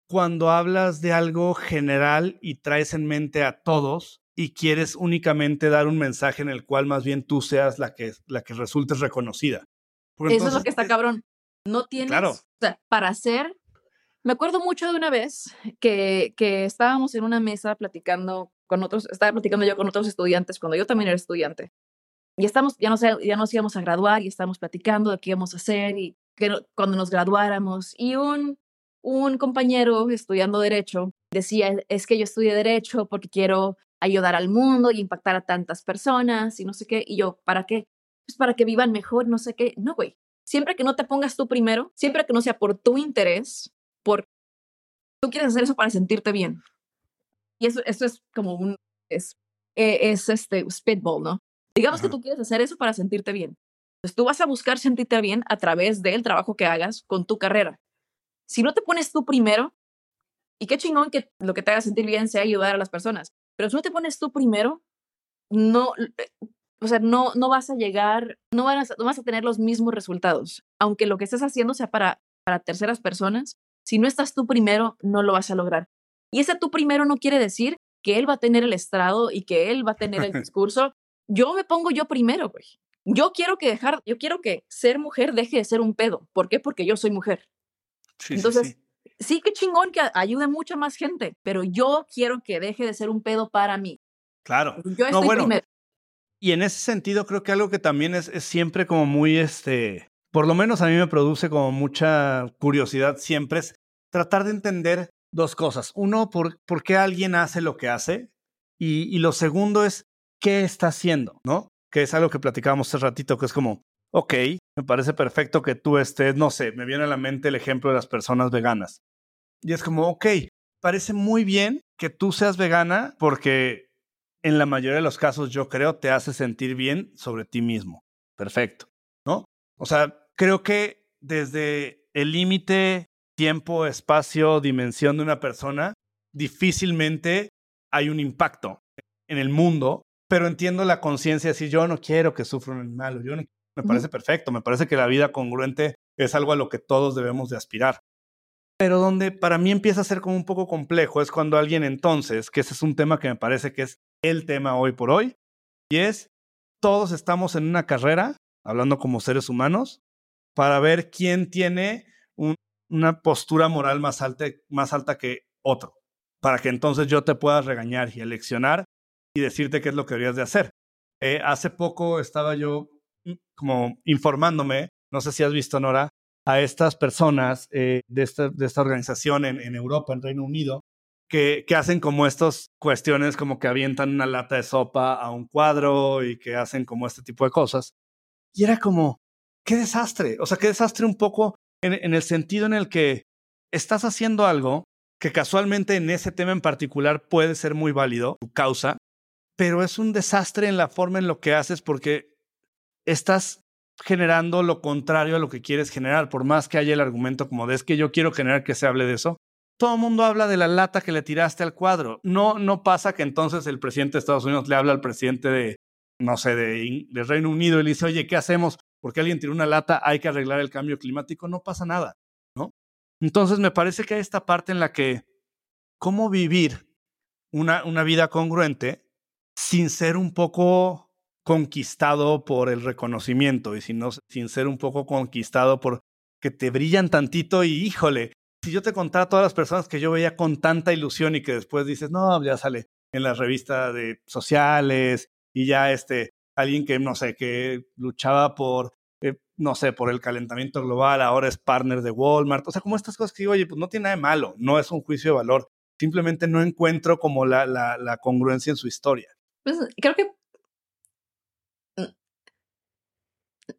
cuando hablas de algo general y traes en mente a todos y quieres únicamente dar un mensaje en el cual más bien tú seas la que, la que resultes reconocida. Eso es lo que está cabrón. No tienes, claro. o sea, para hacer, me acuerdo mucho de una vez que, que estábamos en una mesa platicando con otros, estaba platicando yo con otros estudiantes cuando yo también era estudiante. Y estamos, ya, no sé, ya nos íbamos a graduar y estábamos platicando de qué íbamos a hacer y que cuando nos graduáramos. Y un, un compañero estudiando Derecho decía, es que yo estudié Derecho porque quiero ayudar al mundo y impactar a tantas personas y no sé qué. Y yo, ¿para qué? Pues para que vivan mejor, no sé qué. No, güey. Siempre que no te pongas tú primero, siempre que no sea por tu interés, por tú quieres hacer eso para sentirte bien. Y eso, eso es como un, es, e, es este spitball, ¿no? Digamos que tú quieres hacer eso para sentirte bien. Entonces tú vas a buscar sentirte bien a través del trabajo que hagas con tu carrera. Si no te pones tú primero, y qué chingón que lo que te haga sentir bien sea ayudar a las personas, pero si no te pones tú primero, no, o sea, no, no vas a llegar, no vas, no vas a tener los mismos resultados. Aunque lo que estés haciendo sea para, para terceras personas, si no estás tú primero, no lo vas a lograr. Y ese tú primero no quiere decir que él va a tener el estrado y que él va a tener el discurso. Yo me pongo yo primero, güey. Yo quiero que dejar, yo quiero que ser mujer deje de ser un pedo. ¿Por qué? Porque yo soy mujer. Entonces, sí, que chingón que ayude mucha más gente, pero yo quiero que deje de ser un pedo para mí. Claro. Yo estoy primero. Y en ese sentido creo que algo que también es, es siempre como muy, este, por lo menos a mí me produce como mucha curiosidad siempre es tratar de entender dos cosas. Uno, por, por qué alguien hace lo que hace. Y, y, lo segundo es qué está haciendo, ¿no? Que es algo que platicábamos hace ratito, que es como, ok, me parece perfecto que tú estés, no sé, me viene a la mente el ejemplo de las personas veganas. Y es como, ok, parece muy bien que tú seas vegana porque en la mayoría de los casos yo creo te hace sentir bien sobre ti mismo. Perfecto, ¿no? O sea, creo que desde el límite tiempo, espacio, dimensión de una persona, difícilmente hay un impacto en el mundo, pero entiendo la conciencia si yo no quiero que sufra un animal, yo me parece perfecto, me parece que la vida congruente es algo a lo que todos debemos de aspirar. Pero donde para mí empieza a ser como un poco complejo es cuando alguien entonces, que ese es un tema que me parece que es el tema hoy por hoy, y es, todos estamos en una carrera, hablando como seres humanos, para ver quién tiene un, una postura moral más alta, más alta que otro, para que entonces yo te pueda regañar y eleccionar y decirte qué es lo que deberías de hacer. Eh, hace poco estaba yo mm, como informándome, no sé si has visto, Nora, a estas personas eh, de, esta, de, esta, organización en, en, Europa, en Reino Unido, que, que hacen como estas cuestiones, como que avientan una lata de sopa a un cuadro y que hacen como este tipo de cosas. Y era como, qué desastre, o sea, qué desastre un poco en, el sentido en el que estás haciendo algo que casualmente en ese tema en particular puede ser muy válido, tu causa, pero es un desastre en la forma en lo que haces porque estás generando lo contrario a lo que quieres generar, por más que haya el argumento como de es que yo quiero generar que se hable de eso. Todo el mundo habla de la lata que le tiraste al cuadro. No, no pasa que entonces el presidente de Estados Unidos le habla al presidente de, no sé, de, Reino Unido y le dice, oye, ¿qué hacemos? porque alguien tiró una lata, hay que arreglar el cambio climático, no pasa nada, ¿no? Entonces me parece que hay esta parte en la que cómo vivir una, una vida congruente sin ser un poco conquistado por el reconocimiento y sin, sin ser un poco conquistado por que te brillan tantito y híjole, si yo te contara todas las personas que yo veía con tanta ilusión y que después dices, no, ya sale en las revistas de sociales y ya este, alguien que, no sé, que luchaba por eh, no sé, por el calentamiento global, ahora es partner de Walmart. O sea, como estas cosas que digo, oye, pues no tiene nada de malo, no es un juicio de valor. Simplemente no encuentro como la, congruencia en su historia. Pues creo que mm,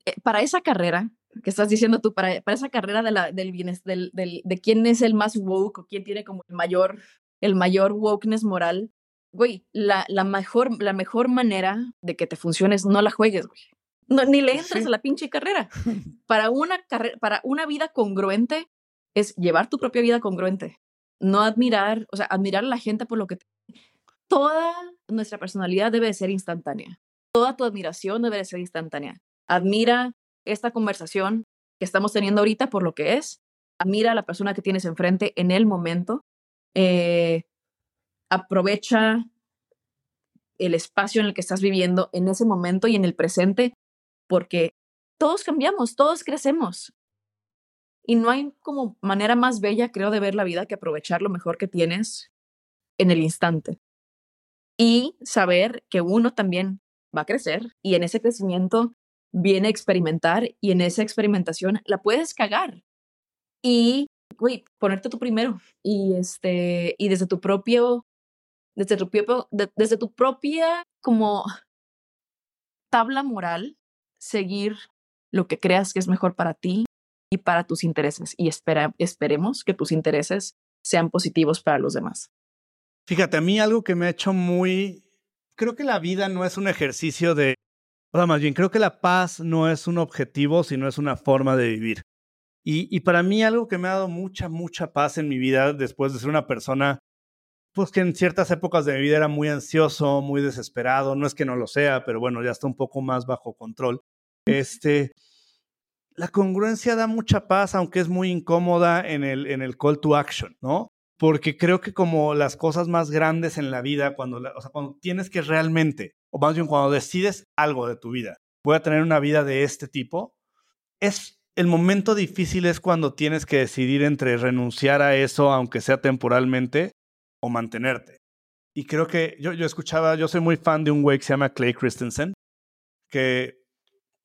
eh, para esa carrera que estás diciendo tú, para, para esa carrera de, la, del, del, del, de quién es el más woke o quién tiene como el mayor, el mayor wokeness moral, güey, la, la, mejor, la mejor manera de que te funcione es no la juegues, güey. No, ni le entras a la pinche carrera. Para una, carrera, para una vida congruente es llevar tu propia vida congruente. No admirar, o sea, admirar a la gente por lo que... Toda nuestra personalidad debe de ser instantánea. Toda tu admiración debe de ser instantánea. Admira esta conversación que estamos teniendo ahorita por lo que es. Admira a la persona que tienes enfrente en el momento. Eh, aprovecha el espacio en el que estás viviendo en ese momento y en el presente porque todos cambiamos, todos crecemos. Y no hay como manera más bella, creo, de ver la vida que aprovechar lo mejor que tienes en el instante. Y saber que uno también va a crecer y en ese crecimiento viene a experimentar y en esa experimentación la puedes cagar. Y, güey, ponerte tú primero y, este, y desde tu propio, desde tu, propio, desde tu propia como tabla moral, seguir lo que creas que es mejor para ti y para tus intereses. Y espera, esperemos que tus intereses sean positivos para los demás. Fíjate, a mí algo que me ha hecho muy... Creo que la vida no es un ejercicio de... O sea, más bien, creo que la paz no es un objetivo, sino es una forma de vivir. Y, y para mí algo que me ha dado mucha, mucha paz en mi vida después de ser una persona pues que en ciertas épocas de mi vida era muy ansioso, muy desesperado, no es que no lo sea, pero bueno, ya está un poco más bajo control. Este, la congruencia da mucha paz, aunque es muy incómoda en el, en el call to action, ¿no? Porque creo que como las cosas más grandes en la vida, cuando, o sea, cuando tienes que realmente, o más bien cuando decides algo de tu vida, voy a tener una vida de este tipo, es el momento difícil es cuando tienes que decidir entre renunciar a eso, aunque sea temporalmente, o mantenerte. Y creo que yo, yo escuchaba, yo soy muy fan de un güey que se llama Clay Christensen, que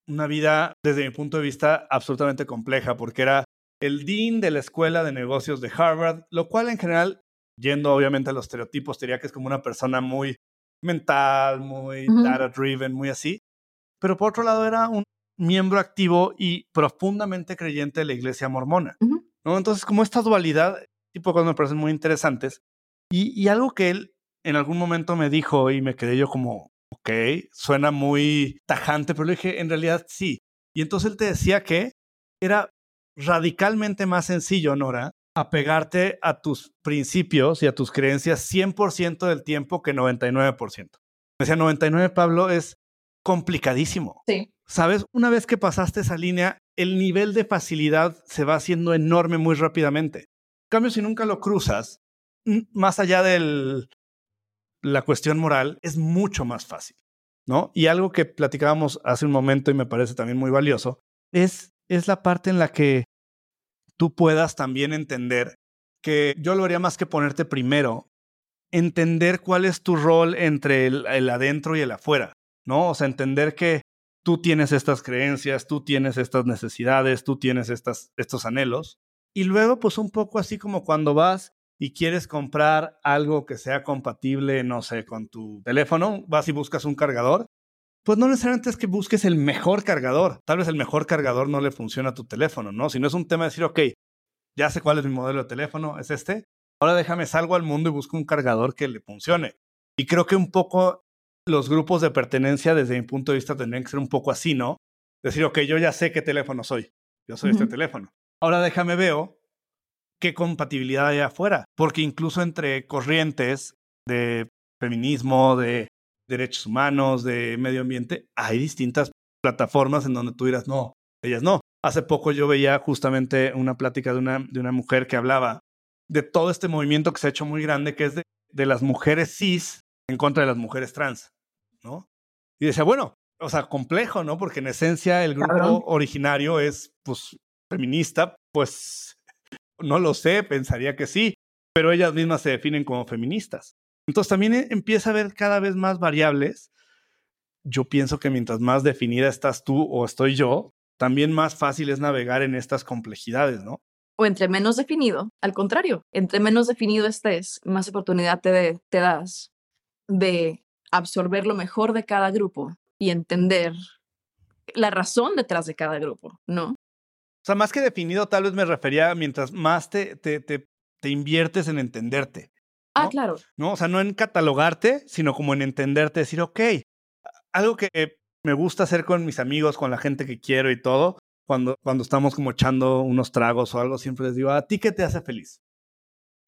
una vida, desde mi punto de vista, absolutamente compleja, porque era el dean de la Escuela de Negocios de Harvard, lo cual en general, yendo obviamente a los estereotipos, diría que es como una persona muy mental, muy data-driven, muy así. Pero por otro lado era un miembro activo y profundamente creyente de la iglesia mormona. ¿no? Entonces, como esta dualidad, tipo de cosas me parecen muy interesantes. Y, y algo que él en algún momento me dijo y me quedé yo como, ok, suena muy tajante, pero le dije, en realidad sí. Y entonces él te decía que era radicalmente más sencillo, Nora, apegarte a tus principios y a tus creencias 100% del tiempo que 99%. Decía 99, Pablo, es complicadísimo. Sí. Sabes, una vez que pasaste esa línea, el nivel de facilidad se va haciendo enorme muy rápidamente. En cambio, si nunca lo cruzas, más allá del la cuestión moral es mucho más fácil, ¿no? Y algo que platicábamos hace un momento y me parece también muy valioso es, es la parte en la que tú puedas también entender que yo lo haría más que ponerte primero, entender cuál es tu rol entre el, adentro y el afuera, ¿no? O sea, entender que tú tienes estas creencias, tú tienes estas necesidades, tú tienes estos anhelos. Y luego, pues un poco así como cuando vas y quieres comprar algo que sea compatible, no sé, con tu teléfono, vas y buscas un cargador, pues no necesariamente es que busques el mejor cargador. Tal vez el mejor cargador no le funciona a tu teléfono, ¿no? Si no es un tema de decir, ok, ya sé cuál es mi modelo de teléfono, es este. Ahora déjame salgo al mundo y busco un cargador que le funcione. Y creo que un poco los grupos de pertenencia, desde mi punto de vista, tendrían que ser un poco así, ¿no? Decir, ok, yo ya sé qué teléfono soy. Yo soy este teléfono. Ahora déjame veo qué compatibilidad hay afuera, porque incluso entre corrientes de feminismo, de derechos humanos, de medio ambiente, hay distintas plataformas en donde tú dirás, no, ellas no. Hace poco yo veía justamente una plática de una, de una mujer que hablaba de todo este movimiento que se ha hecho muy grande, que es de, de las mujeres cis en contra de las mujeres trans, ¿no? Y decía, bueno, o sea, complejo, ¿no? Porque en esencia el grupo originario es, pues, feminista, pues no lo sé, pensaría que sí, pero ellas mismas se definen como feministas. Entonces también e, empieza a haber cada vez más variables. Yo pienso que mientras más definida estás tú o estoy yo, también más fácil es navegar en estas complejidades, ¿no? O entre menos definido, al contrario, entre menos definido estés, más oportunidad te, te das de absorber lo mejor de cada grupo y entender la razón detrás de cada grupo, ¿no? O sea, más que definido, tal vez me refería a mientras más te, te, te, te inviertes en entenderte. Ah, claro. ¿no? O sea, no en catalogarte, sino como en entenderte, decir, ok, algo que me gusta hacer con mis amigos, con la gente que quiero y todo, cuando, cuando estamos como echando unos tragos o algo, siempre les digo, ¿a ti qué te hace feliz?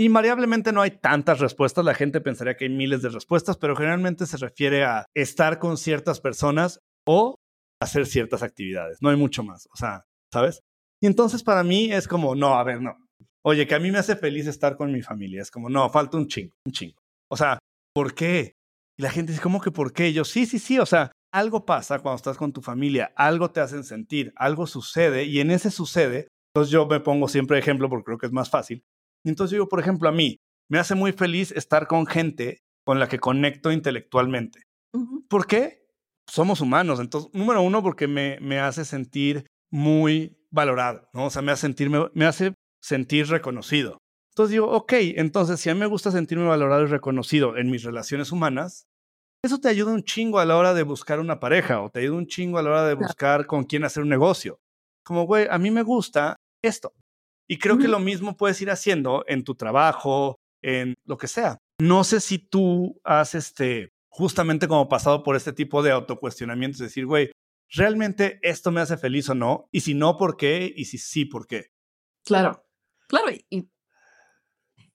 Invariablemente no hay tantas respuestas, la gente pensaría que hay miles de respuestas, pero generalmente se refiere a estar con ciertas personas o hacer ciertas actividades, no hay mucho más, o sea, ¿sabes? Y entonces para mí es como, no, a ver, no, Oye, que a mí me hace feliz estar con mi familia. Es como, no, falta un chingo, un chingo. O sea, ¿por qué? Y la gente dice, ¿cómo que por qué? Y yo, sí, sí, sí. O sea, algo pasa cuando estás con tu familia, algo te hacen sentir, algo sucede y en ese sucede. Entonces yo me pongo siempre ejemplo porque creo que es más fácil. Y entonces yo digo, por ejemplo, a mí me hace muy feliz estar con gente con la que conecto intelectualmente. ¿Por qué? Somos humanos. Entonces, número uno, porque me, me hace sentir muy valorado, ¿no? O sea, me hace sentirme, me hace sentir reconocido. Entonces digo, ok, entonces si a mí me gusta sentirme valorado y reconocido en mis relaciones humanas, eso te ayuda un chingo a la hora de buscar una pareja o te ayuda un chingo a la hora de buscar con quién hacer un negocio. Como, güey, a mí me gusta esto. Y creo que lo mismo puedes ir haciendo en tu trabajo, en lo que sea. No sé si tú has, este, justamente como pasado por este tipo de autocuestionamientos, decir, güey, ¿realmente esto me hace feliz o no? Y si no, ¿por qué? Y si sí, ¿por qué? Claro. Claro, y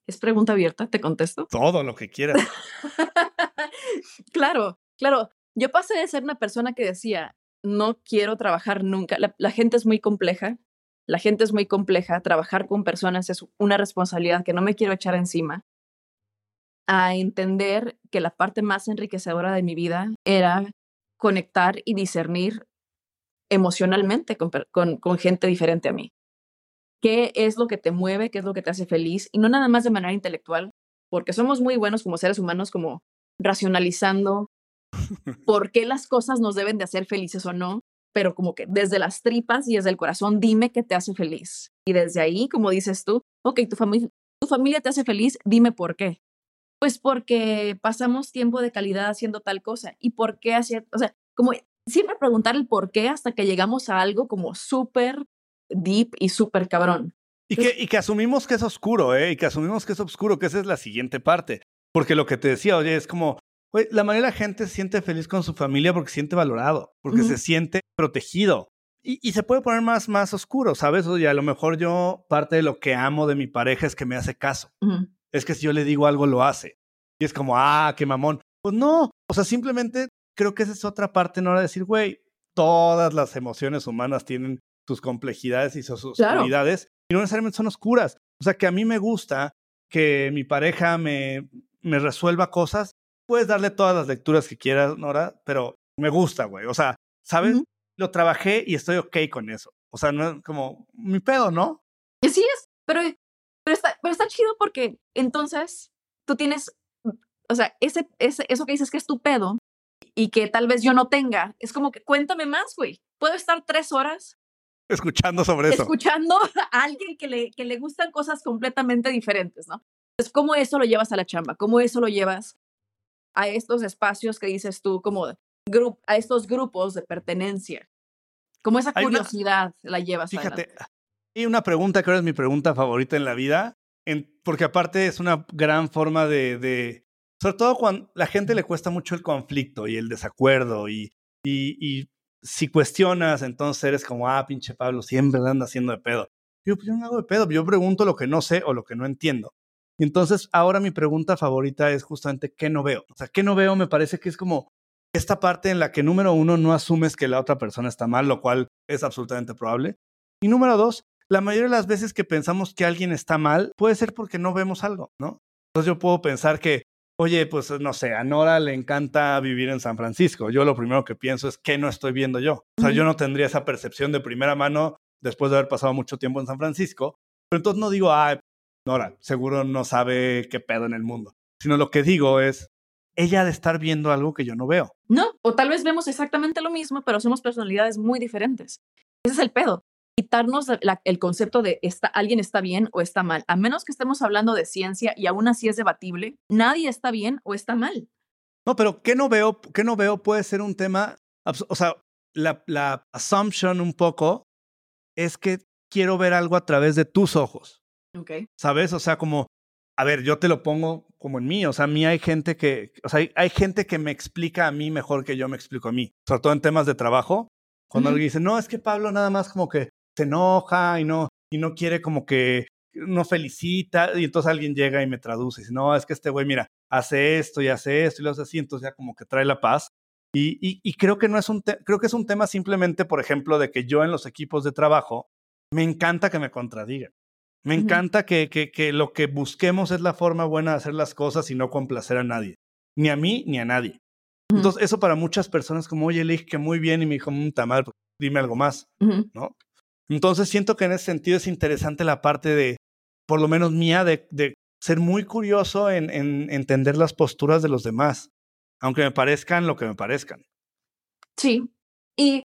es pregunta abierta, te contesto. Todo lo que quieras. claro, claro. Yo pasé de ser una persona que decía, no quiero trabajar nunca. La, gente es muy compleja, la gente es muy compleja. Trabajar con personas es una responsabilidad que no me quiero echar encima. A entender que la parte más enriquecedora de mi vida era conectar y discernir emocionalmente con gente diferente a mí qué es lo que te mueve, qué es lo que te hace feliz, y no nada más de manera intelectual, porque somos muy buenos como seres humanos, como racionalizando por qué las cosas nos deben de hacer felices o no, pero como que desde las tripas y desde el corazón, dime qué te hace feliz. Y desde ahí, como dices tú, ok, tu, familia tu familia te hace feliz, dime por qué. Pues porque pasamos tiempo de calidad haciendo tal cosa. ¿Y por qué hacer? O sea, como siempre preguntar el por qué hasta que llegamos a algo como súper deep y súper cabrón. Y que, y que asumimos que es oscuro, ¿eh? Y que asumimos que es oscuro, que esa es la siguiente parte. Porque lo que te decía, oye, es como, oye, la mayoría de la gente se siente feliz con su familia porque se siente valorado, porque se siente protegido. Y, y, se puede poner más, más oscuro, ¿sabes? Oye, a lo mejor yo, parte de lo que amo de mi pareja es que me hace caso. Es que si yo le digo algo, lo hace. Y es como, ah, qué mamón. Pues no, o sea, simplemente creo que esa es otra parte, no de decir, güey, todas las emociones humanas tienen sus complejidades y sus oscuridades, y no necesariamente son oscuras. O sea, que a mí me gusta que mi pareja me, me resuelva cosas. Puedes darle todas las lecturas que quieras, Nora, pero me gusta, güey. O sea, ¿sabes? Lo trabajé y estoy ok con eso. O sea, no es como mi pedo, ¿no? Sí es, pero, pero, está, pero está chido porque entonces tú tienes, o sea, ese, ese, eso que dices que es tu pedo y que tal vez yo no tenga, es como que cuéntame más, güey. Puedo estar tres horas escuchando sobre eso. Escuchando a alguien que le, que le gustan cosas completamente diferentes, ¿no? Entonces, ¿cómo eso lo llevas a la chamba? ¿Cómo eso lo llevas a estos espacios que dices tú, como a estos grupos de pertenencia? ¿Cómo esa curiosidad la llevas? Fíjate, hay una pregunta que ahora es mi pregunta favorita en la vida, en, porque aparte es una gran forma de, de, sobre todo cuando la gente le cuesta mucho el conflicto y el desacuerdo y, y, y si cuestionas, entonces eres como, ah, pinche Pablo, siempre anda haciendo de pedo. Yo, pues yo no hago de pedo, yo pregunto lo que no sé o lo que no entiendo. Y entonces ahora mi pregunta favorita es justamente, ¿qué no veo? O sea, ¿qué no veo? Me parece que es como esta parte en la que número uno, no asumes que la otra persona está mal, lo cual es absolutamente probable. Y número dos, la mayoría de las veces que pensamos que alguien está mal, puede ser porque no vemos algo, ¿no? Entonces yo puedo pensar que oye, pues no sé, a Nora le encanta vivir en San Francisco. Yo lo primero que pienso es que no estoy viendo yo. O sea, yo no tendría esa percepción de primera mano después de haber pasado mucho tiempo en San Francisco. Pero entonces no digo, ah, Nora, seguro no sabe qué pedo en el mundo. Sino lo que digo es, ella ha de estar viendo algo que yo no veo. No, o tal vez vemos exactamente lo mismo, pero somos personalidades muy diferentes. Ese es el pedo. Quitarnos el concepto de está, alguien está bien o está mal. A menos que estemos hablando de ciencia y aún así es debatible, nadie está bien o está mal. No, pero ¿qué no veo? ¿Qué no veo puede ser un tema? O sea, la, la assumption un poco es que quiero ver algo a través de tus ojos. Ok. ¿Sabes? O sea, como, a ver, yo te lo pongo como en mí. O sea, a mí hay gente que, o sea, hay, gente que me explica a mí mejor que yo me explico a mí. Sobre todo en temas de trabajo. Cuando alguien dice, no, es que Pablo nada más como que se enoja y no, y no quiere como que no felicita. Y entonces alguien llega y me traduce. Y dice, no, es que este güey, mira, hace esto y hace esto y lo hace así. Entonces ya como que trae la paz. Y, y, creo que no es un, creo que es un tema simplemente, por ejemplo, de que yo en los equipos de trabajo me encanta que me contradigan. Me encanta que, que, que, lo que busquemos es la forma buena de hacer las cosas y no complacer a nadie. Ni a mí ni a nadie. Entonces, eso para muchas personas, como, oye, le dije que muy bien y me dijo, mmm, mal, pues, dime algo más, ¿no? Entonces, siento que en ese sentido es interesante la parte de, por lo menos mía, de, de ser muy curioso en, en entender las posturas de los demás, aunque me parezcan lo que me parezcan. Sí. Y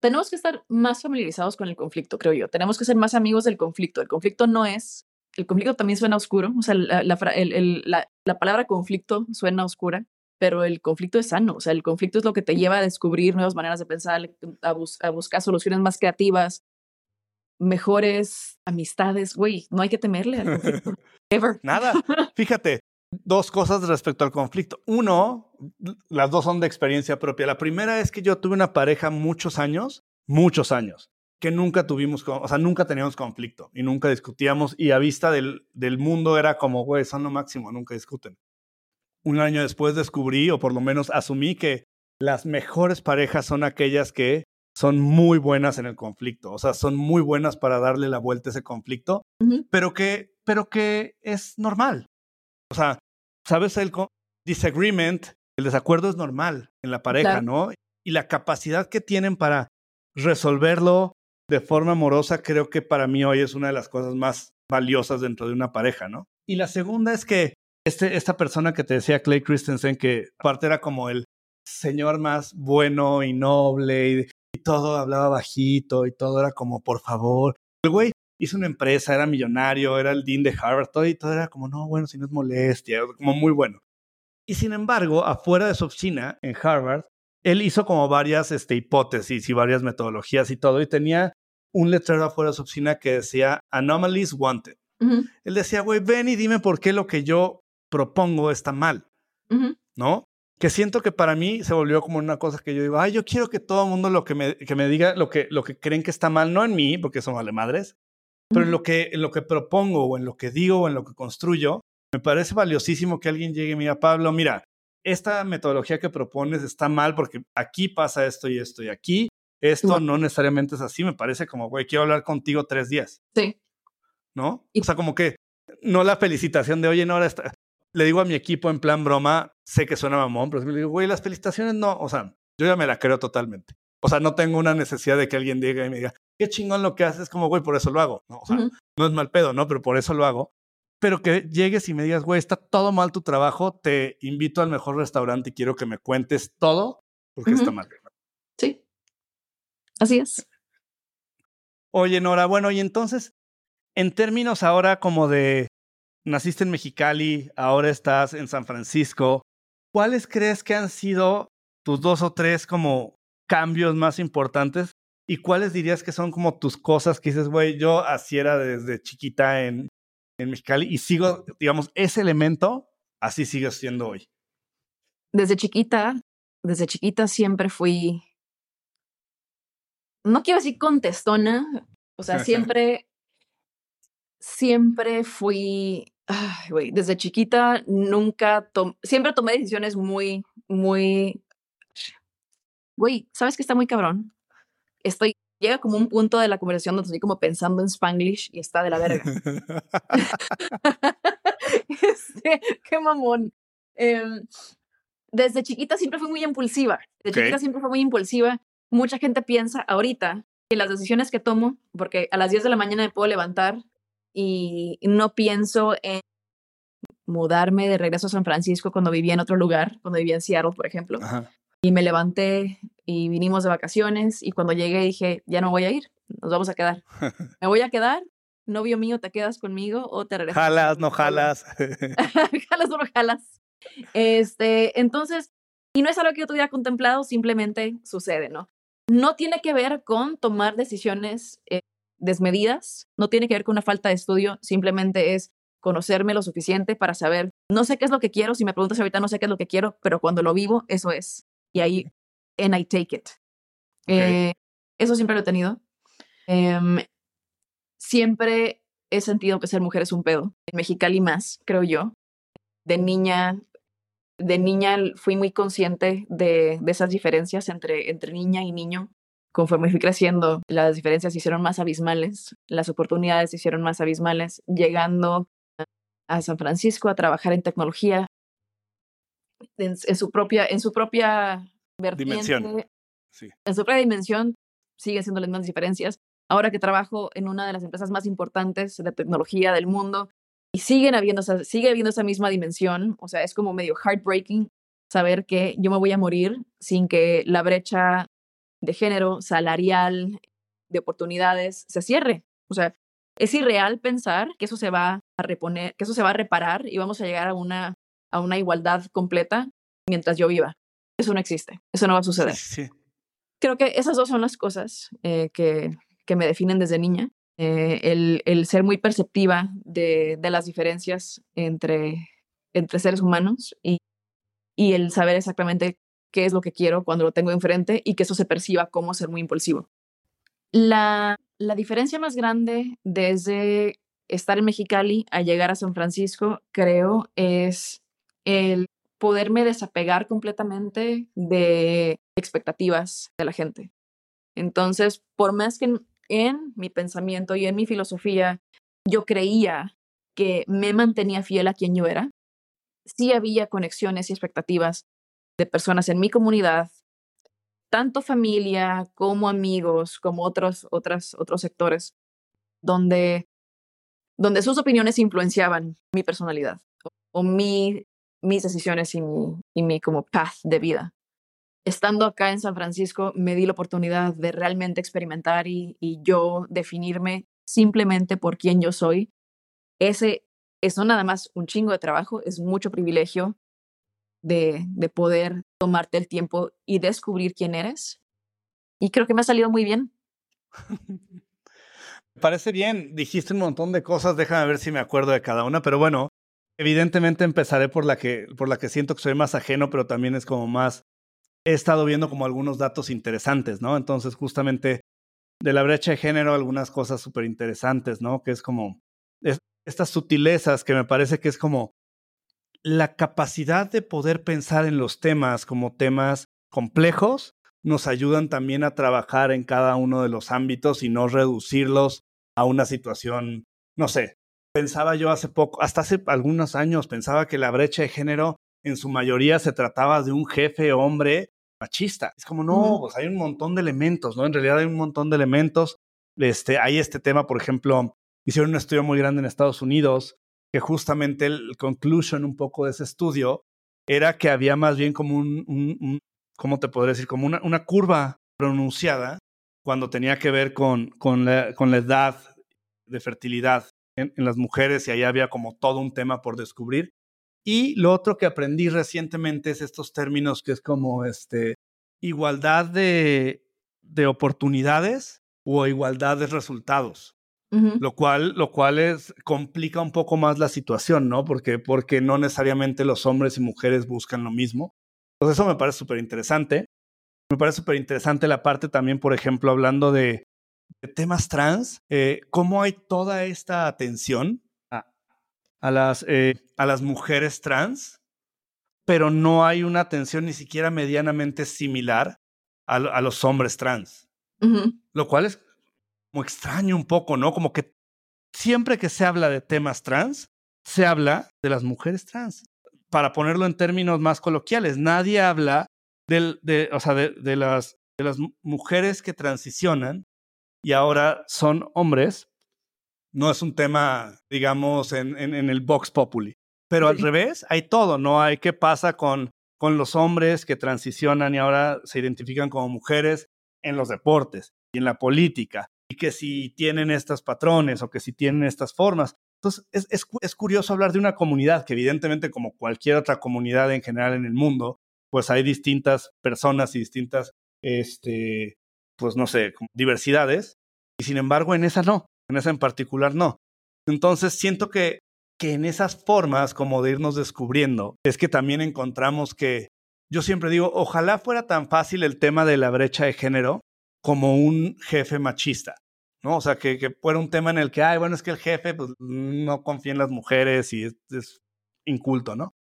tenemos que estar más familiarizados con el conflicto, creo yo. Tenemos que ser más amigos del conflicto. El conflicto no es, el conflicto también suena oscuro, o sea, la, la, palabra conflicto suena oscura, pero el conflicto es sano, o sea, el conflicto es lo que te lleva a descubrir nuevas maneras de pensar, a, a buscar soluciones más creativas, mejores amistades, güey, no hay que temerle al conflicto. Ever. Nada. Fíjate, dos cosas respecto al conflicto. Uno, las dos son de experiencia propia. La primera es que yo tuve una pareja muchos años, muchos años, que nunca tuvimos, o sea, nunca teníamos conflicto y nunca discutíamos y a vista del, del mundo era como, güey, son lo máximo, nunca discuten. Un año después descubrí, o por lo menos asumí que las mejores parejas son aquellas que son muy buenas en el conflicto, o sea, son muy buenas para darle la vuelta a ese conflicto, pero, que, pero que es normal, o sea, sabes, el disagreement, el desacuerdo es normal en la pareja, ¿no? Y la capacidad que tienen para resolverlo de forma amorosa, creo que para mí hoy es una de las cosas más valiosas dentro de una pareja, ¿no? Y la segunda es que este, esta persona que te decía, Clay Christensen, que aparte era como el señor más bueno y noble y, y todo hablaba bajito y todo era como, por favor. El güey hizo una empresa, era millonario, era el dean de Harvard, todo y todo era como, no, bueno, si no es molestia, como muy bueno. Y sin embargo, afuera de su oficina en Harvard, él hizo como varias este, hipótesis y varias metodologías y todo, y tenía un letrero afuera de su oficina que decía Anomalies Wanted. Él decía, güey, ven y dime por qué lo que yo propongo está mal, ¿no? Que siento que para mí se volvió como una cosa que yo digo, ay, yo quiero que todo el mundo lo que me, que me diga lo que, lo que creen que está mal, no en mí, porque eso vale madres, pero en lo, que, en lo que propongo o en lo que digo o en lo que construyo, me parece valiosísimo que alguien llegue y me diga, Pablo, mira, esta metodología que propones está mal porque aquí pasa esto y esto y aquí esto no necesariamente es así. Me parece como, güey, quiero hablar contigo tres días. Sí. ¿No? O sea, como que no la felicitación de, oye, no, ahora está. Le digo a mi equipo en plan broma, sé que suena mamón, pero le digo, güey, las felicitaciones no, o sea, yo ya me la creo totalmente. O sea, no tengo una necesidad de que alguien diga y me diga, qué chingón lo que haces, como, güey, por eso lo hago. No, o sea, no es mal pedo, ¿no? Pero por eso lo hago. Pero que llegues y me digas, güey, está todo mal tu trabajo, te invito al mejor restaurante y quiero que me cuentes todo porque está mal. Sí. Así es. Oye, Nora, bueno, y entonces, en términos ahora como de, naciste en Mexicali, ahora estás en San Francisco, ¿cuáles crees que han sido tus dos o tres como cambios más importantes ¿Y cuáles dirías que son como tus cosas que dices, güey, yo así era desde chiquita en, en Mexicali y sigo, digamos, ese elemento, así sigue siendo hoy? Desde chiquita, desde chiquita siempre fui, no quiero decir contestona, o sea, siempre, siempre fui, desde chiquita nunca, siempre tomé decisiones muy, muy, güey, ¿sabes que está muy cabrón? estoy, llega como un punto de la conversación donde estoy como pensando en Spanglish y está de la verga. este, qué mamón. Em, desde chiquita siempre fui muy impulsiva. Desde chiquita siempre fui muy impulsiva. Mucha gente piensa ahorita que las decisiones que tomo, porque a las 10 de la mañana me puedo levantar y no pienso en mudarme de regreso a San Francisco cuando vivía en otro lugar, cuando vivía en Seattle, por ejemplo. Y me levanté y vinimos de vacaciones y cuando llegué dije, ya no voy a ir, nos vamos a quedar. Me voy a quedar, novio mío, te quedas conmigo o te regresas. Jalas, no jalas. jalas o no jalas. Este, entonces, y no es algo que yo tuviera contemplado, simplemente sucede, ¿no? No tiene que ver con tomar decisiones eh, desmedidas, no tiene que ver con una falta de estudio, simplemente es conocerme lo suficiente para saber, no sé qué es lo que quiero, si me preguntas ahorita no sé qué es lo que quiero, pero cuando lo vivo, eso es. Y ahí, and I take it. Eh, eso siempre lo he tenido. Em, siempre he sentido que ser mujer es un pedo. En Mexicali más, creo yo. De niña, de niña fui muy consciente de, de esas diferencias entre, entre niña y niño. Conforme fui creciendo, las diferencias se hicieron más abismales, las oportunidades se hicieron más abismales, llegando a San Francisco a trabajar en tecnología en, su propia, en su propia dimensión. En su propia dimensión sigue siendo las mismas diferencias. Ahora que trabajo en una de las empresas más importantes de tecnología del mundo y siguen habiendo, sigue habiendo esa misma dimensión, o sea, es como medio heartbreaking saber que yo me voy a morir sin que la brecha de género, salarial, de oportunidades se cierre. O sea, es irreal pensar que eso se va a reponer, que eso se va a reparar y vamos a llegar a una, a una igualdad completa mientras yo viva. Eso no existe, eso no va a suceder. Creo que esas dos son las cosas eh, que, que, me definen desde niña. Eh, el, el, ser muy perceptiva de, de, las diferencias entre, entre seres humanos y, y el saber exactamente qué es lo que quiero cuando lo tengo enfrente y que eso se perciba como ser muy impulsivo. La, la diferencia más grande desde estar en Mexicali a llegar a San Francisco, creo, es el poderme desapegar completamente de expectativas de la gente. Entonces, por más que en, en, mi pensamiento y en mi filosofía yo creía que me mantenía fiel a quien yo era, sí había conexiones y expectativas de personas en mi comunidad, tanto familia como amigos, como otros, otras, otros sectores, donde, donde sus opiniones influenciaban mi personalidad o, mi, mis decisiones y mi, y mi como path de vida. Estando acá en San Francisco, me di la oportunidad de realmente experimentar y, y yo definirme simplemente por quién yo soy. Ese es no nada más un chingo de trabajo, es mucho privilegio de, de poder tomarte el tiempo y descubrir quién eres. Y creo que me ha salido muy bien. Me parece bien, dijiste un montón de cosas, déjame ver si me acuerdo de cada una, pero bueno, evidentemente empezaré por la que, por la que siento que soy más ajeno, pero también es como más, he estado viendo como algunos datos interesantes, ¿no? Entonces, justamente de la brecha de género, algunas cosas súper interesantes, ¿no? Que es como estas sutilezas que me parece que es como la capacidad de poder pensar en los temas como temas complejos nos ayudan también a trabajar en cada uno de los ámbitos y no reducirlos a una situación, no sé, pensaba yo hace poco, hasta hace algunos años, pensaba que la brecha de género en su mayoría se trataba de un jefe hombre machista. Es como, no, pues hay un montón de elementos, ¿no? En realidad hay un montón de elementos. Este, hay este tema, por ejemplo, hicieron un estudio muy grande en Estados Unidos que justamente el conclusion un poco de ese estudio era que había más bien como un, un, ¿cómo te podría decir? Como una, una curva pronunciada cuando tenía que ver con, con, la, con la edad de fertilidad en, en, las mujeres y ahí había como todo un tema por descubrir. Y lo otro que aprendí recientemente es estos términos que es como este, igualdad de, de oportunidades o igualdad de resultados lo cual, lo cual es, complica un poco más la situación, ¿no? Porque, porque no necesariamente los hombres y mujeres buscan lo mismo. Entonces eso me parece súper interesante. Me parece súper interesante la parte también, por ejemplo, hablando de, temas trans, eh, cómo hay toda esta atención a, a las, eh, a las mujeres trans, pero no hay una atención ni siquiera medianamente similar a, a los hombres trans. Lo cual es como extraño un poco, ¿no? Como que siempre que se habla de temas trans, se habla de las mujeres trans. Para ponerlo en términos más coloquiales, nadie habla del, de, o sea, de, de, las, de las mujeres que transicionan y ahora son hombres. No es un tema, digamos, en, en, en el Vox Populi. Pero al revés, hay todo, ¿no? Hay qué pasa con con los hombres que transicionan y ahora se identifican como mujeres en los deportes y en la política, y que si tienen estos patrones o que si tienen estas formas. Entonces, es, es, curioso hablar de una comunidad que evidentemente, como cualquier otra comunidad en general en el mundo, pues hay distintas personas y distintas, este, pues no sé, diversidades, y sin embargo en esa no, en esa en particular no. Entonces, siento que, que en esas formas como de irnos descubriendo, es que también encontramos que, yo siempre digo, ojalá fuera tan fácil el tema de la brecha de género como un jefe machista. ¿no? O sea, que, que, fuera un tema en el que, ay, bueno, es que el jefe pues, no confía en las mujeres y es, inculto, ¿no?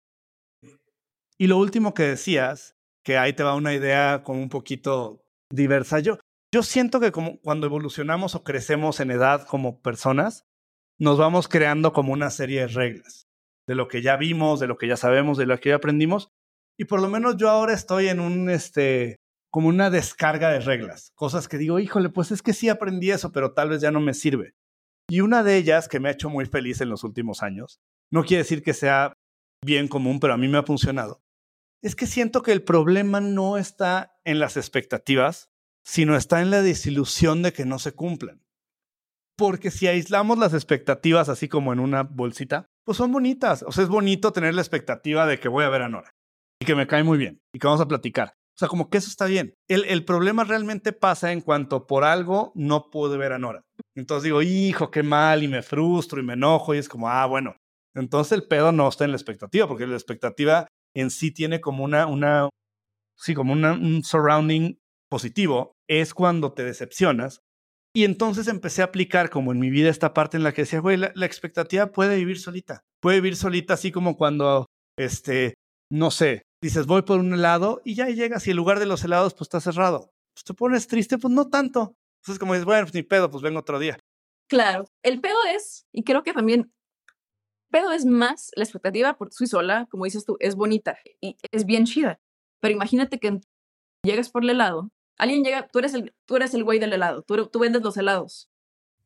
Y lo último que decías, que ahí te va una idea como un poquito diversa. Yo, yo siento que como cuando evolucionamos o crecemos en edad como personas, nos vamos creando como una serie de reglas de lo que ya vimos, de lo que ya sabemos, de lo que ya aprendimos. Y por lo menos yo ahora estoy en un, este, como una descarga de reglas, cosas que digo, híjole, pues es que sí aprendí eso, pero tal vez ya no me sirve. Y una de ellas que me ha hecho muy feliz en los últimos años, no quiere decir que sea bien común, pero a mí me ha funcionado, es que siento que el problema no está en las expectativas, sino está en la desilusión de que no se cumplan. Porque si aislamos las expectativas así como en una bolsita, pues son bonitas. O sea, es bonito tener la expectativa de que voy a ver a Nora y que me cae muy bien y que vamos a platicar. O sea, como que eso está bien. El, el problema realmente pasa en cuanto por algo no pude ver a Nora. Entonces digo, hijo, qué mal, y me frustro y me enojo, y es como, ah, bueno. Entonces el pedo no está en la expectativa, porque la expectativa en sí tiene como una, una sí, como un surrounding positivo, es cuando te decepcionas. Y entonces empecé a aplicar como en mi vida esta parte en la que decía, güey, la, la expectativa puede vivir solita. Puede vivir solita así como cuando, este, no sé, dices, voy por un helado y ya llegas y el lugar de los helados pues está cerrado. Pues te pones triste, pues no tanto. Entonces como dices, bueno, pues ni pedo, pues vengo otro día. Claro, el pedo es, y creo que también, pedo es más la expectativa por sí sola, como dices tú, es bonita y es bien chida. Pero imagínate que llegas por el helado, alguien llega, tú eres el, tú eres el güey del helado, tú, tú vendes los helados.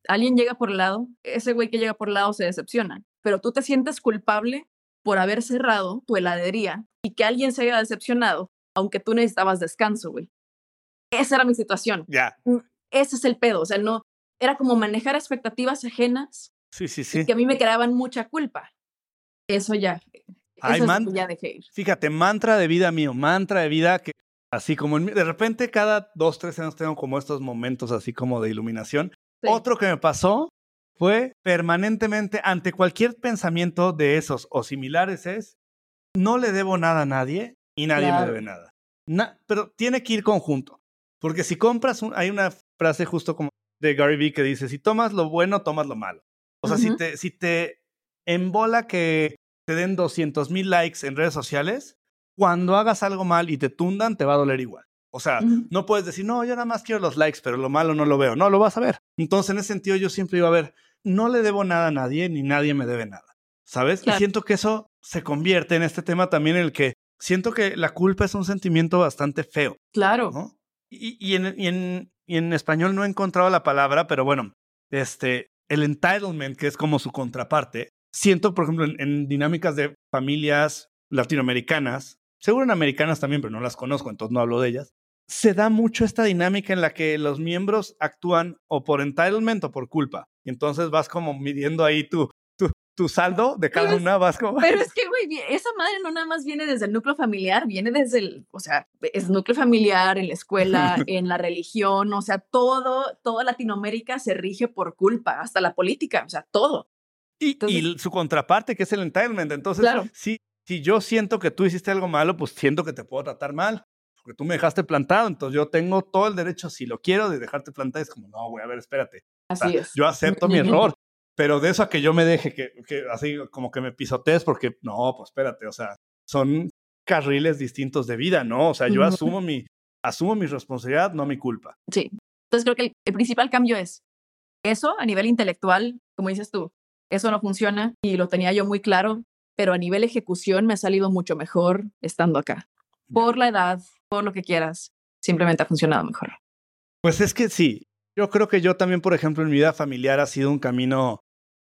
Alguien llega por el helado, ese güey que llega por el helado se decepciona, pero tú te sientes culpable por haber cerrado tu heladería y que alguien se haya decepcionado, aunque tú necesitabas descanso, güey. Esa era mi situación. Ya. Mm, ese es el pedo, o sea, no, era como manejar expectativas ajenas. Sí, sí, sí. que a mí me creaban mucha culpa. Eso ya. Ay, ya dejé ir. Fíjate, mantra de vida mío, mantra de vida que así como de repente cada dos, tres años tengo como estos momentos así como de iluminación. Otro que me pasó fue permanentemente ante cualquier pensamiento de esos o similares es, no le debo nada a nadie y nadie me debe nada. pero tiene que ir conjunto. Porque si compras, hay una frase justo como de Gary Vee que dice, si tomas lo bueno, tomas lo malo. O sea, si, te, si te embola que te den 200 mil likes en redes sociales, cuando hagas algo mal y te tundan, te va a doler igual. O sea, no puedes decir, no, yo nada más quiero los likes, pero lo malo no lo veo. No, lo vas a ver. Entonces, en ese sentido, yo siempre iba a ver, no le debo nada a nadie, ni nadie me debe nada. ¿Sabes? Y siento que eso se convierte en este tema también en el que siento que la culpa es un sentimiento bastante feo. Claro. Y, en, en, en, español no he encontrado la palabra, pero bueno, este, el entitlement, que es como su contraparte, siento, por ejemplo, en dinámicas de familias latinoamericanas, seguro en americanas también, pero no las conozco, entonces no hablo de ellas, se da mucho esta dinámica en la que los miembros actúan o por entitlement o por culpa. Y entonces vas como midiendo ahí tu, tu, tu saldo de cada una, vas como... Pero es que, güey, esa madre no nada más viene desde el núcleo familiar, viene desde el, o sea, es núcleo familiar, en la escuela, en la religión, o sea, todo, toda Latinoamérica se rige por culpa, hasta la política, o sea, todo. Y, y su contraparte, que es el entitlement. Entonces, claro. sí, si yo siento que tú hiciste algo malo, pues siento que te puedo tratar mal porque tú me dejaste plantado, entonces yo tengo todo el derecho, si lo quiero, de dejarte plantado. Es como, no, güey, a ver, espérate. Así es. Yo acepto mi error, pero de eso a que yo me deje, que, que así como que me pisotees, porque no, pues espérate, o sea, son carriles distintos de vida, ¿no? O sea, yo asumo mi, asumo mi responsabilidad, no mi culpa. Sí. Entonces creo que el principal cambio es eso a nivel intelectual, como dices tú, eso no funciona y lo tenía yo muy claro, pero a nivel ejecución me ha salido mucho mejor estando acá. Por la edad, por lo que quieras, simplemente ha funcionado mejor. Pues es que sí, yo creo que yo también, por ejemplo, en mi vida familiar ha sido un camino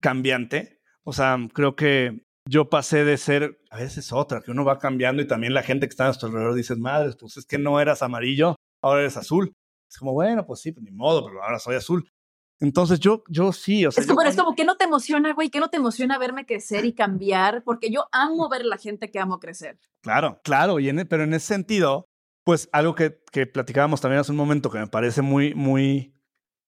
cambiante. O sea, creo que yo pasé de ser, a veces otra, que uno va cambiando y también la gente que está a nuestro alrededor dice, madre, pues es que no eras amarillo, ahora eres azul. Es como, bueno, pues sí, pues ni modo, pero ahora soy azul. Entonces yo, yo sí, o sea. Es como, es como que no te emociona, güey, que no te emociona verme crecer y cambiar, porque yo amo ver a la gente que amo crecer. Claro, claro, y e, pero en ese sentido, pues algo que, que platicábamos también hace un momento que me parece muy, muy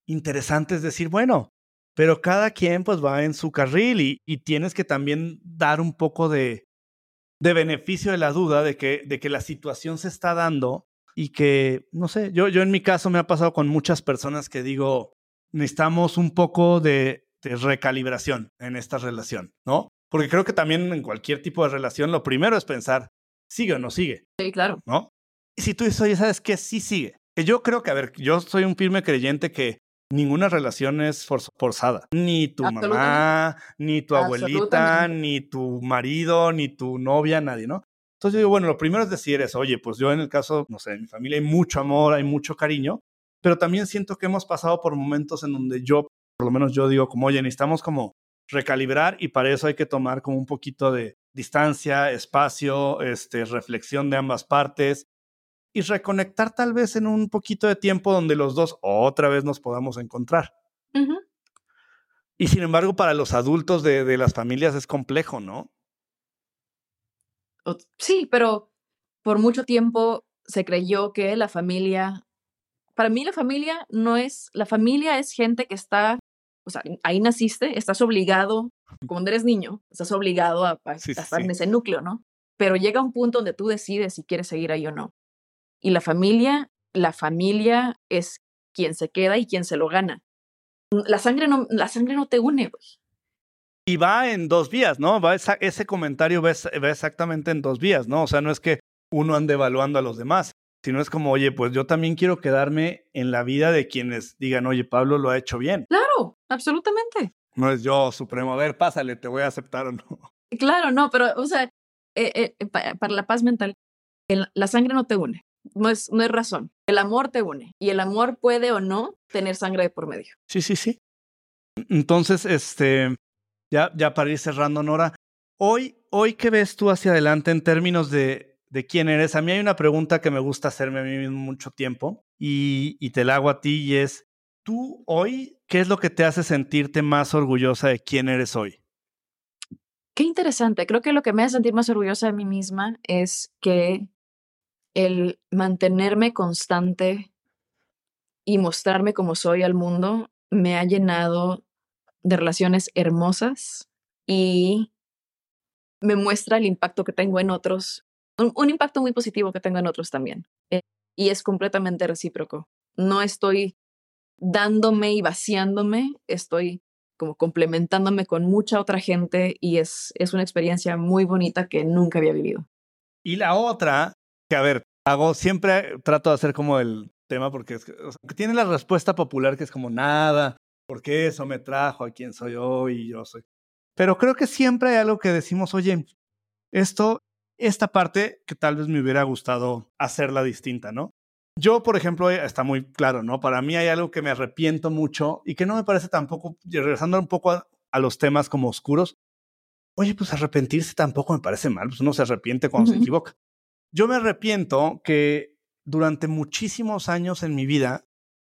interesante es decir, bueno, pero cada quien pues va en su carril y, y tienes que también dar un poco de, de beneficio de la duda de que, de que la situación se está dando y que, no sé, yo, yo en mi caso me ha pasado con muchas personas que digo, necesitamos un poco de, recalibración en esta relación, ¿no? Porque creo que también en cualquier tipo de relación lo primero es pensar, ¿sigue o no sigue? Sí, claro. ¿No? Y si tú dices, oye, ¿sabes qué? Sí sigue. Que yo creo que, a ver, yo soy un firme creyente que ninguna relación es forzada. Ni tu mamá, ni tu abuelita, ni tu marido, ni tu novia, nadie, ¿no? Entonces yo digo, bueno, lo primero es decir es, oye, pues yo en el caso, no sé, en mi familia hay mucho amor, hay mucho cariño, pero también siento que hemos pasado por momentos en donde yo, por lo menos yo digo como, oye, necesitamos como recalibrar y para eso hay que tomar como un poquito de distancia, espacio, este, reflexión de ambas partes y reconectar tal vez en un poquito de tiempo donde los dos otra vez nos podamos encontrar. Y sin embargo, para los adultos de, de las familias es complejo, ¿no? Sí, pero por mucho tiempo se creyó que la familia para mí la familia no es, la familia es gente que está, o sea, ahí naciste, estás obligado, cuando eres niño, estás obligado a, estar en ese núcleo, ¿no? Pero llega un punto donde tú decides si quieres seguir ahí o no. Y la familia, la familia es quien se queda y quien se lo gana. La sangre no, la sangre no te une, güey. Y va en dos vías, ¿no? Va ese comentario va, va exactamente en dos vías, ¿no? O sea, no es que uno ande evaluando a los demás, sino es como, oye, pues yo también quiero quedarme en la vida de quienes digan, oye, Pablo lo ha hecho bien. Claro, absolutamente. No es yo, Supremo, a ver, pásale, te voy a aceptar o no. Claro, no, pero, o sea, eh, eh, para la paz mental, la sangre no te une, no es, no es razón. El amor te une y el amor puede o no tener sangre de por medio. Sí, sí, sí. Entonces, este, ya, ya para ir cerrando, Nora, hoy, hoy, ¿qué ves tú hacia adelante en términos de, de quién eres. A mí hay una pregunta que me gusta hacerme a mí mismo mucho tiempo y, y te la hago a ti y es, tú hoy, ¿qué es lo que te hace sentirte más orgullosa de quién eres hoy? Qué interesante. Creo que lo que me hace sentir más orgullosa de mí misma es que el mantenerme constante y mostrarme como soy al mundo me ha llenado de relaciones hermosas y me muestra el impacto que tengo en otros un, impacto muy positivo que tengo en otros también. Eh, y es completamente recíproco. No estoy dándome y vaciándome, estoy como complementándome con mucha otra gente y es, es una experiencia muy bonita que nunca había vivido. Y la otra, que a ver, hago siempre, trato de hacer como el tema porque tiene la respuesta popular que es como nada, porque eso me trajo a quien soy hoy y yo soy. Pero creo que siempre hay algo que decimos, oye, esto esta parte que tal vez me hubiera gustado hacerla distinta, ¿no? Yo, por ejemplo, eh, está muy claro, ¿no? Para mí hay algo que me arrepiento mucho y que no me parece tampoco, regresando un poco a, los temas como oscuros, oye, pues arrepentirse tampoco me parece mal, pues uno se arrepiente cuando se equivoca. Yo me arrepiento que durante muchísimos años en mi vida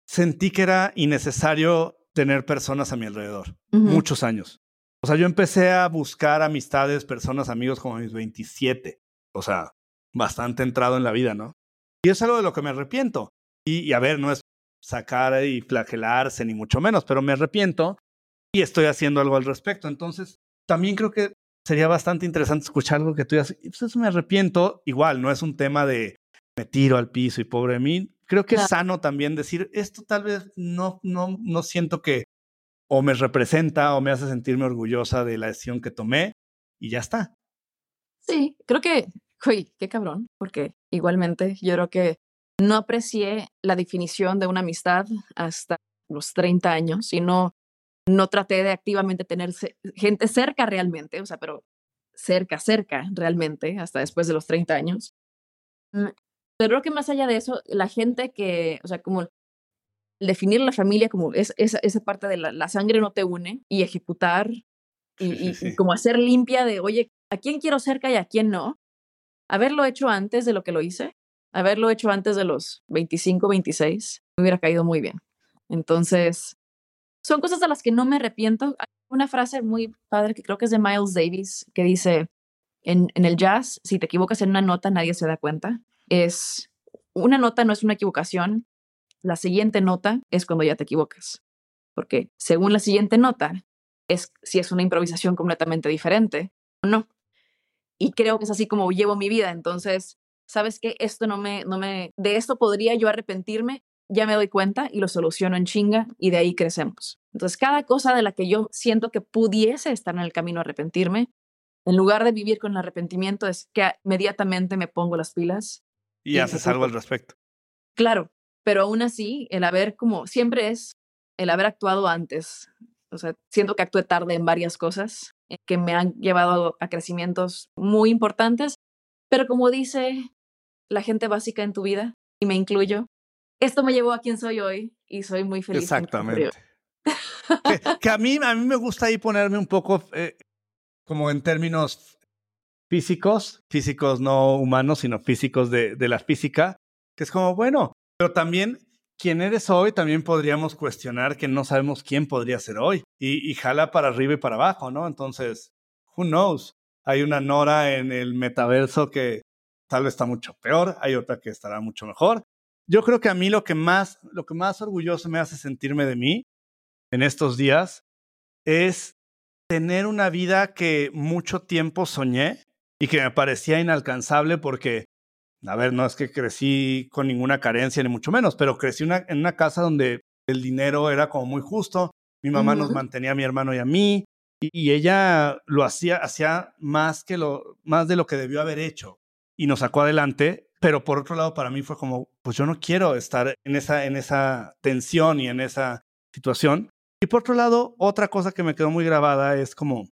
sentí que era innecesario tener personas a mi alrededor, muchos años. O sea, yo empecé a buscar amistades, personas, amigos como a mis 27. O sea, bastante entrado en la vida, ¿no? Y es algo de lo que me arrepiento. Y, a ver, no es sacar y flagelarse, ni mucho menos, pero me arrepiento y estoy haciendo algo al respecto. Entonces, también creo que sería bastante interesante escuchar algo que tú digas. Pues eso me arrepiento. Igual, no es un tema de me tiro al piso y pobre de mí. Creo que es sano también decir, esto tal vez no, no, no siento que o me representa o me hace sentirme orgullosa de la decisión que tomé y ya está. Sí, creo que, uy, qué cabrón, porque igualmente yo creo que no aprecié la definición de una amistad hasta los 30 años y no, no traté de activamente tener gente cerca realmente, o sea, pero cerca, cerca realmente, hasta después de los 30 años. Mm, pero creo que más allá de eso, la gente que, o sea, como definir la familia como es, esa, esa parte de la, sangre no te une y ejecutar y, como hacer limpia de, oye, ¿a quién quiero cerca y a quién no? Haberlo hecho antes de lo que lo hice, haberlo hecho antes de los 25, 26, me hubiera caído muy bien. Entonces, son cosas de las que no me arrepiento. Hay una frase muy padre que creo que es de Miles Davis que dice, en, en el jazz, si te equivocas en una nota, nadie se da cuenta. Es, una nota no es una equivocación, la siguiente nota es cuando ya te equivocas. Porque según la siguiente nota, es si es una improvisación completamente diferente o no. Y creo que es así como llevo mi vida. Entonces, ¿sabes qué? Esto no me, no me, de esto podría yo arrepentirme, ya me doy cuenta y lo soluciono en chinga y de ahí crecemos. Entonces, cada cosa de la que yo siento que pudiese estar en el camino a arrepentirme, en lugar de vivir con el arrepentimiento, es que inmediatamente me pongo las pilas. Y, haces algo al respecto. Claro, pero aún así, el haber como siempre es el haber actuado antes. O sea, siento que actué tarde en varias cosas eh, que me han llevado a crecimientos muy importantes, pero como dice la gente básica en tu vida, y me incluyo, esto me llevó a quien soy hoy y soy muy feliz. Exactamente. que, a, mí, me gusta ahí ponerme un poco eh, como en términos físicos, físicos no humanos, sino físicos de la física, que es como, bueno, pero también quién eres hoy, también podríamos cuestionar que no sabemos quién podría ser hoy. Y, y, jala para arriba y para abajo, ¿no? Entonces, who knows? Hay una Nora en el metaverso que tal vez está mucho peor, hay otra que estará mucho mejor. Yo creo que a mí lo que más, lo que más orgulloso me hace sentirme de mí en estos días es tener una vida que mucho tiempo soñé y que me parecía inalcanzable porque, a ver, no es que crecí con ninguna carencia ni mucho menos, pero crecí en una casa donde el dinero era como muy justo, mi mamá nos mantenía a mi hermano y a mí, y, ella lo hacía, hacía más, que lo, más de lo que debió haber hecho y nos sacó adelante, pero por otro lado para mí fue como, pues yo no quiero estar en esa, en esa tensión y en esa situación. Y por otro lado, otra cosa que me quedó muy grabada es como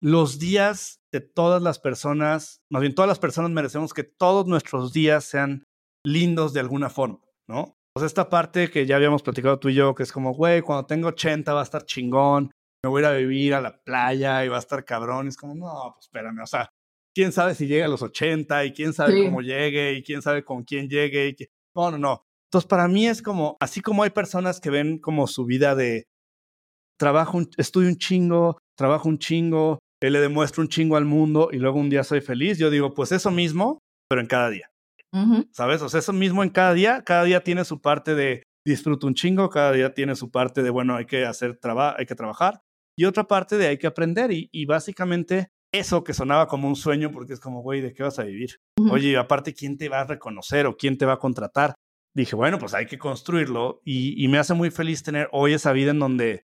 los días de todas las personas, más bien todas las personas merecemos que todos nuestros días sean lindos de alguna forma, ¿no? Pues esta parte que ya habíamos platicado tú y yo, que es como, güey, cuando tengo 80 va a estar chingón, me voy a ir a vivir a la playa y va a estar cabrón. Y es como, no, pues espérame, o sea, quién sabe si llega a los 80 y quién sabe cómo llegue y quién sabe con quién llegue. Y No, no, no. Entonces, para mí es como, así como hay personas que ven como su vida de trabajo, un, estudio un chingo, trabajo un chingo, eh, le demuestro un chingo al mundo y luego un día soy feliz. Yo digo, pues eso mismo, pero en cada día. ¿Sabes? O sea, eso mismo en cada día. Cada día tiene su parte de disfruto un chingo, cada día tiene su parte de, bueno, hay que hacer trabajo, hay que trabajar. Y otra parte de hay que aprender. Y, y, básicamente eso que sonaba como un sueño, porque es como, güey, ¿de qué vas a vivir? Oye, aparte, ¿quién te va a reconocer o quién te va a contratar? Dije, bueno, pues hay que construirlo. Y, y me hace muy feliz tener hoy esa vida en donde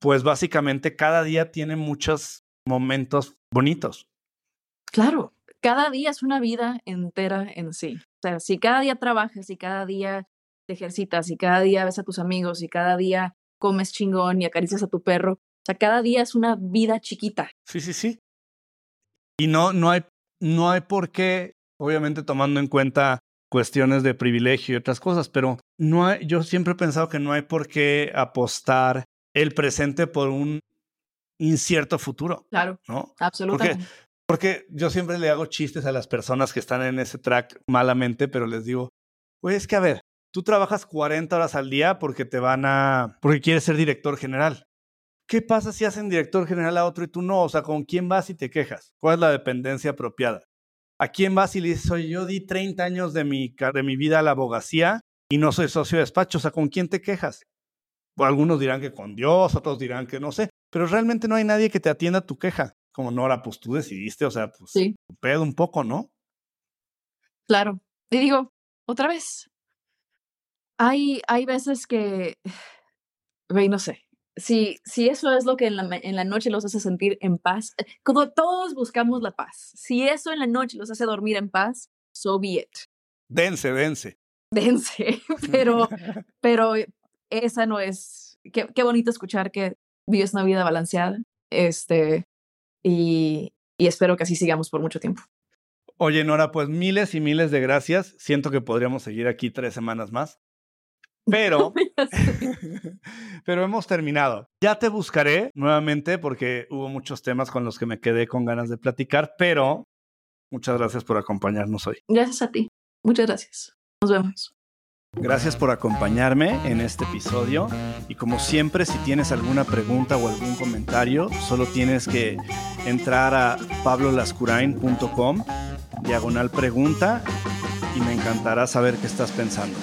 pues básicamente cada día tiene muchos momentos bonitos. Claro, cada día es una vida entera en sí. O sea, si cada día trabajas, y cada día te ejercitas, y cada día ves a tus amigos, y cada día comes chingón y acaricias a tu perro, o sea, cada día es una vida chiquita. Sí, sí, sí. Y no, no hay, no hay por qué, obviamente tomando en cuenta cuestiones de privilegio y otras cosas, pero no hay, yo siempre he pensado que no hay por qué apostar el presente por un incierto futuro. Claro. ¿no? Absolutamente. Porque, yo siempre le hago chistes a las personas que están en ese track malamente, pero les digo, pues es que a ver, tú trabajas 40 horas al día porque te van a, porque quieres ser director general. ¿Qué pasa si hacen director general a otro y tú no? O sea, ¿con quién vas y te quejas? ¿Cuál es la dependencia apropiada? ¿A quién vas y le dices, oye, yo di 30 años de mi, de mi vida a la abogacía y no soy socio de despacho? O sea, ¿con quién te quejas? algunos dirán que con Dios, otros dirán que no sé, pero realmente no hay nadie que te atienda tu queja. Como Nora, pues tú decidiste, o sea, pues sí. pedo un poco, ¿no? Claro. Y digo, otra vez, hay, hay veces que, ve, no sé, si, si eso es lo que en la, en la noche los hace sentir en paz, eh, como todos buscamos la paz, si eso en la noche los hace dormir en paz, so be it. Dense, dense. Dense, pero, pero esa no es, qué, qué bonito escuchar que vives una vida balanceada, este, y, y espero que así sigamos por mucho tiempo. Oye, Nora, pues miles y miles de gracias. Siento que podríamos seguir aquí tres semanas más. Pero, pero hemos terminado. Ya te buscaré nuevamente porque hubo muchos temas con los que me quedé con ganas de platicar, pero muchas gracias por acompañarnos hoy. Gracias a ti. Muchas gracias. Nos vemos. Gracias por acompañarme en este episodio y como siempre si tienes alguna pregunta o algún comentario solo tienes que entrar a pablolascurain.com diagonal pregunta y me encantará saber qué estás pensando.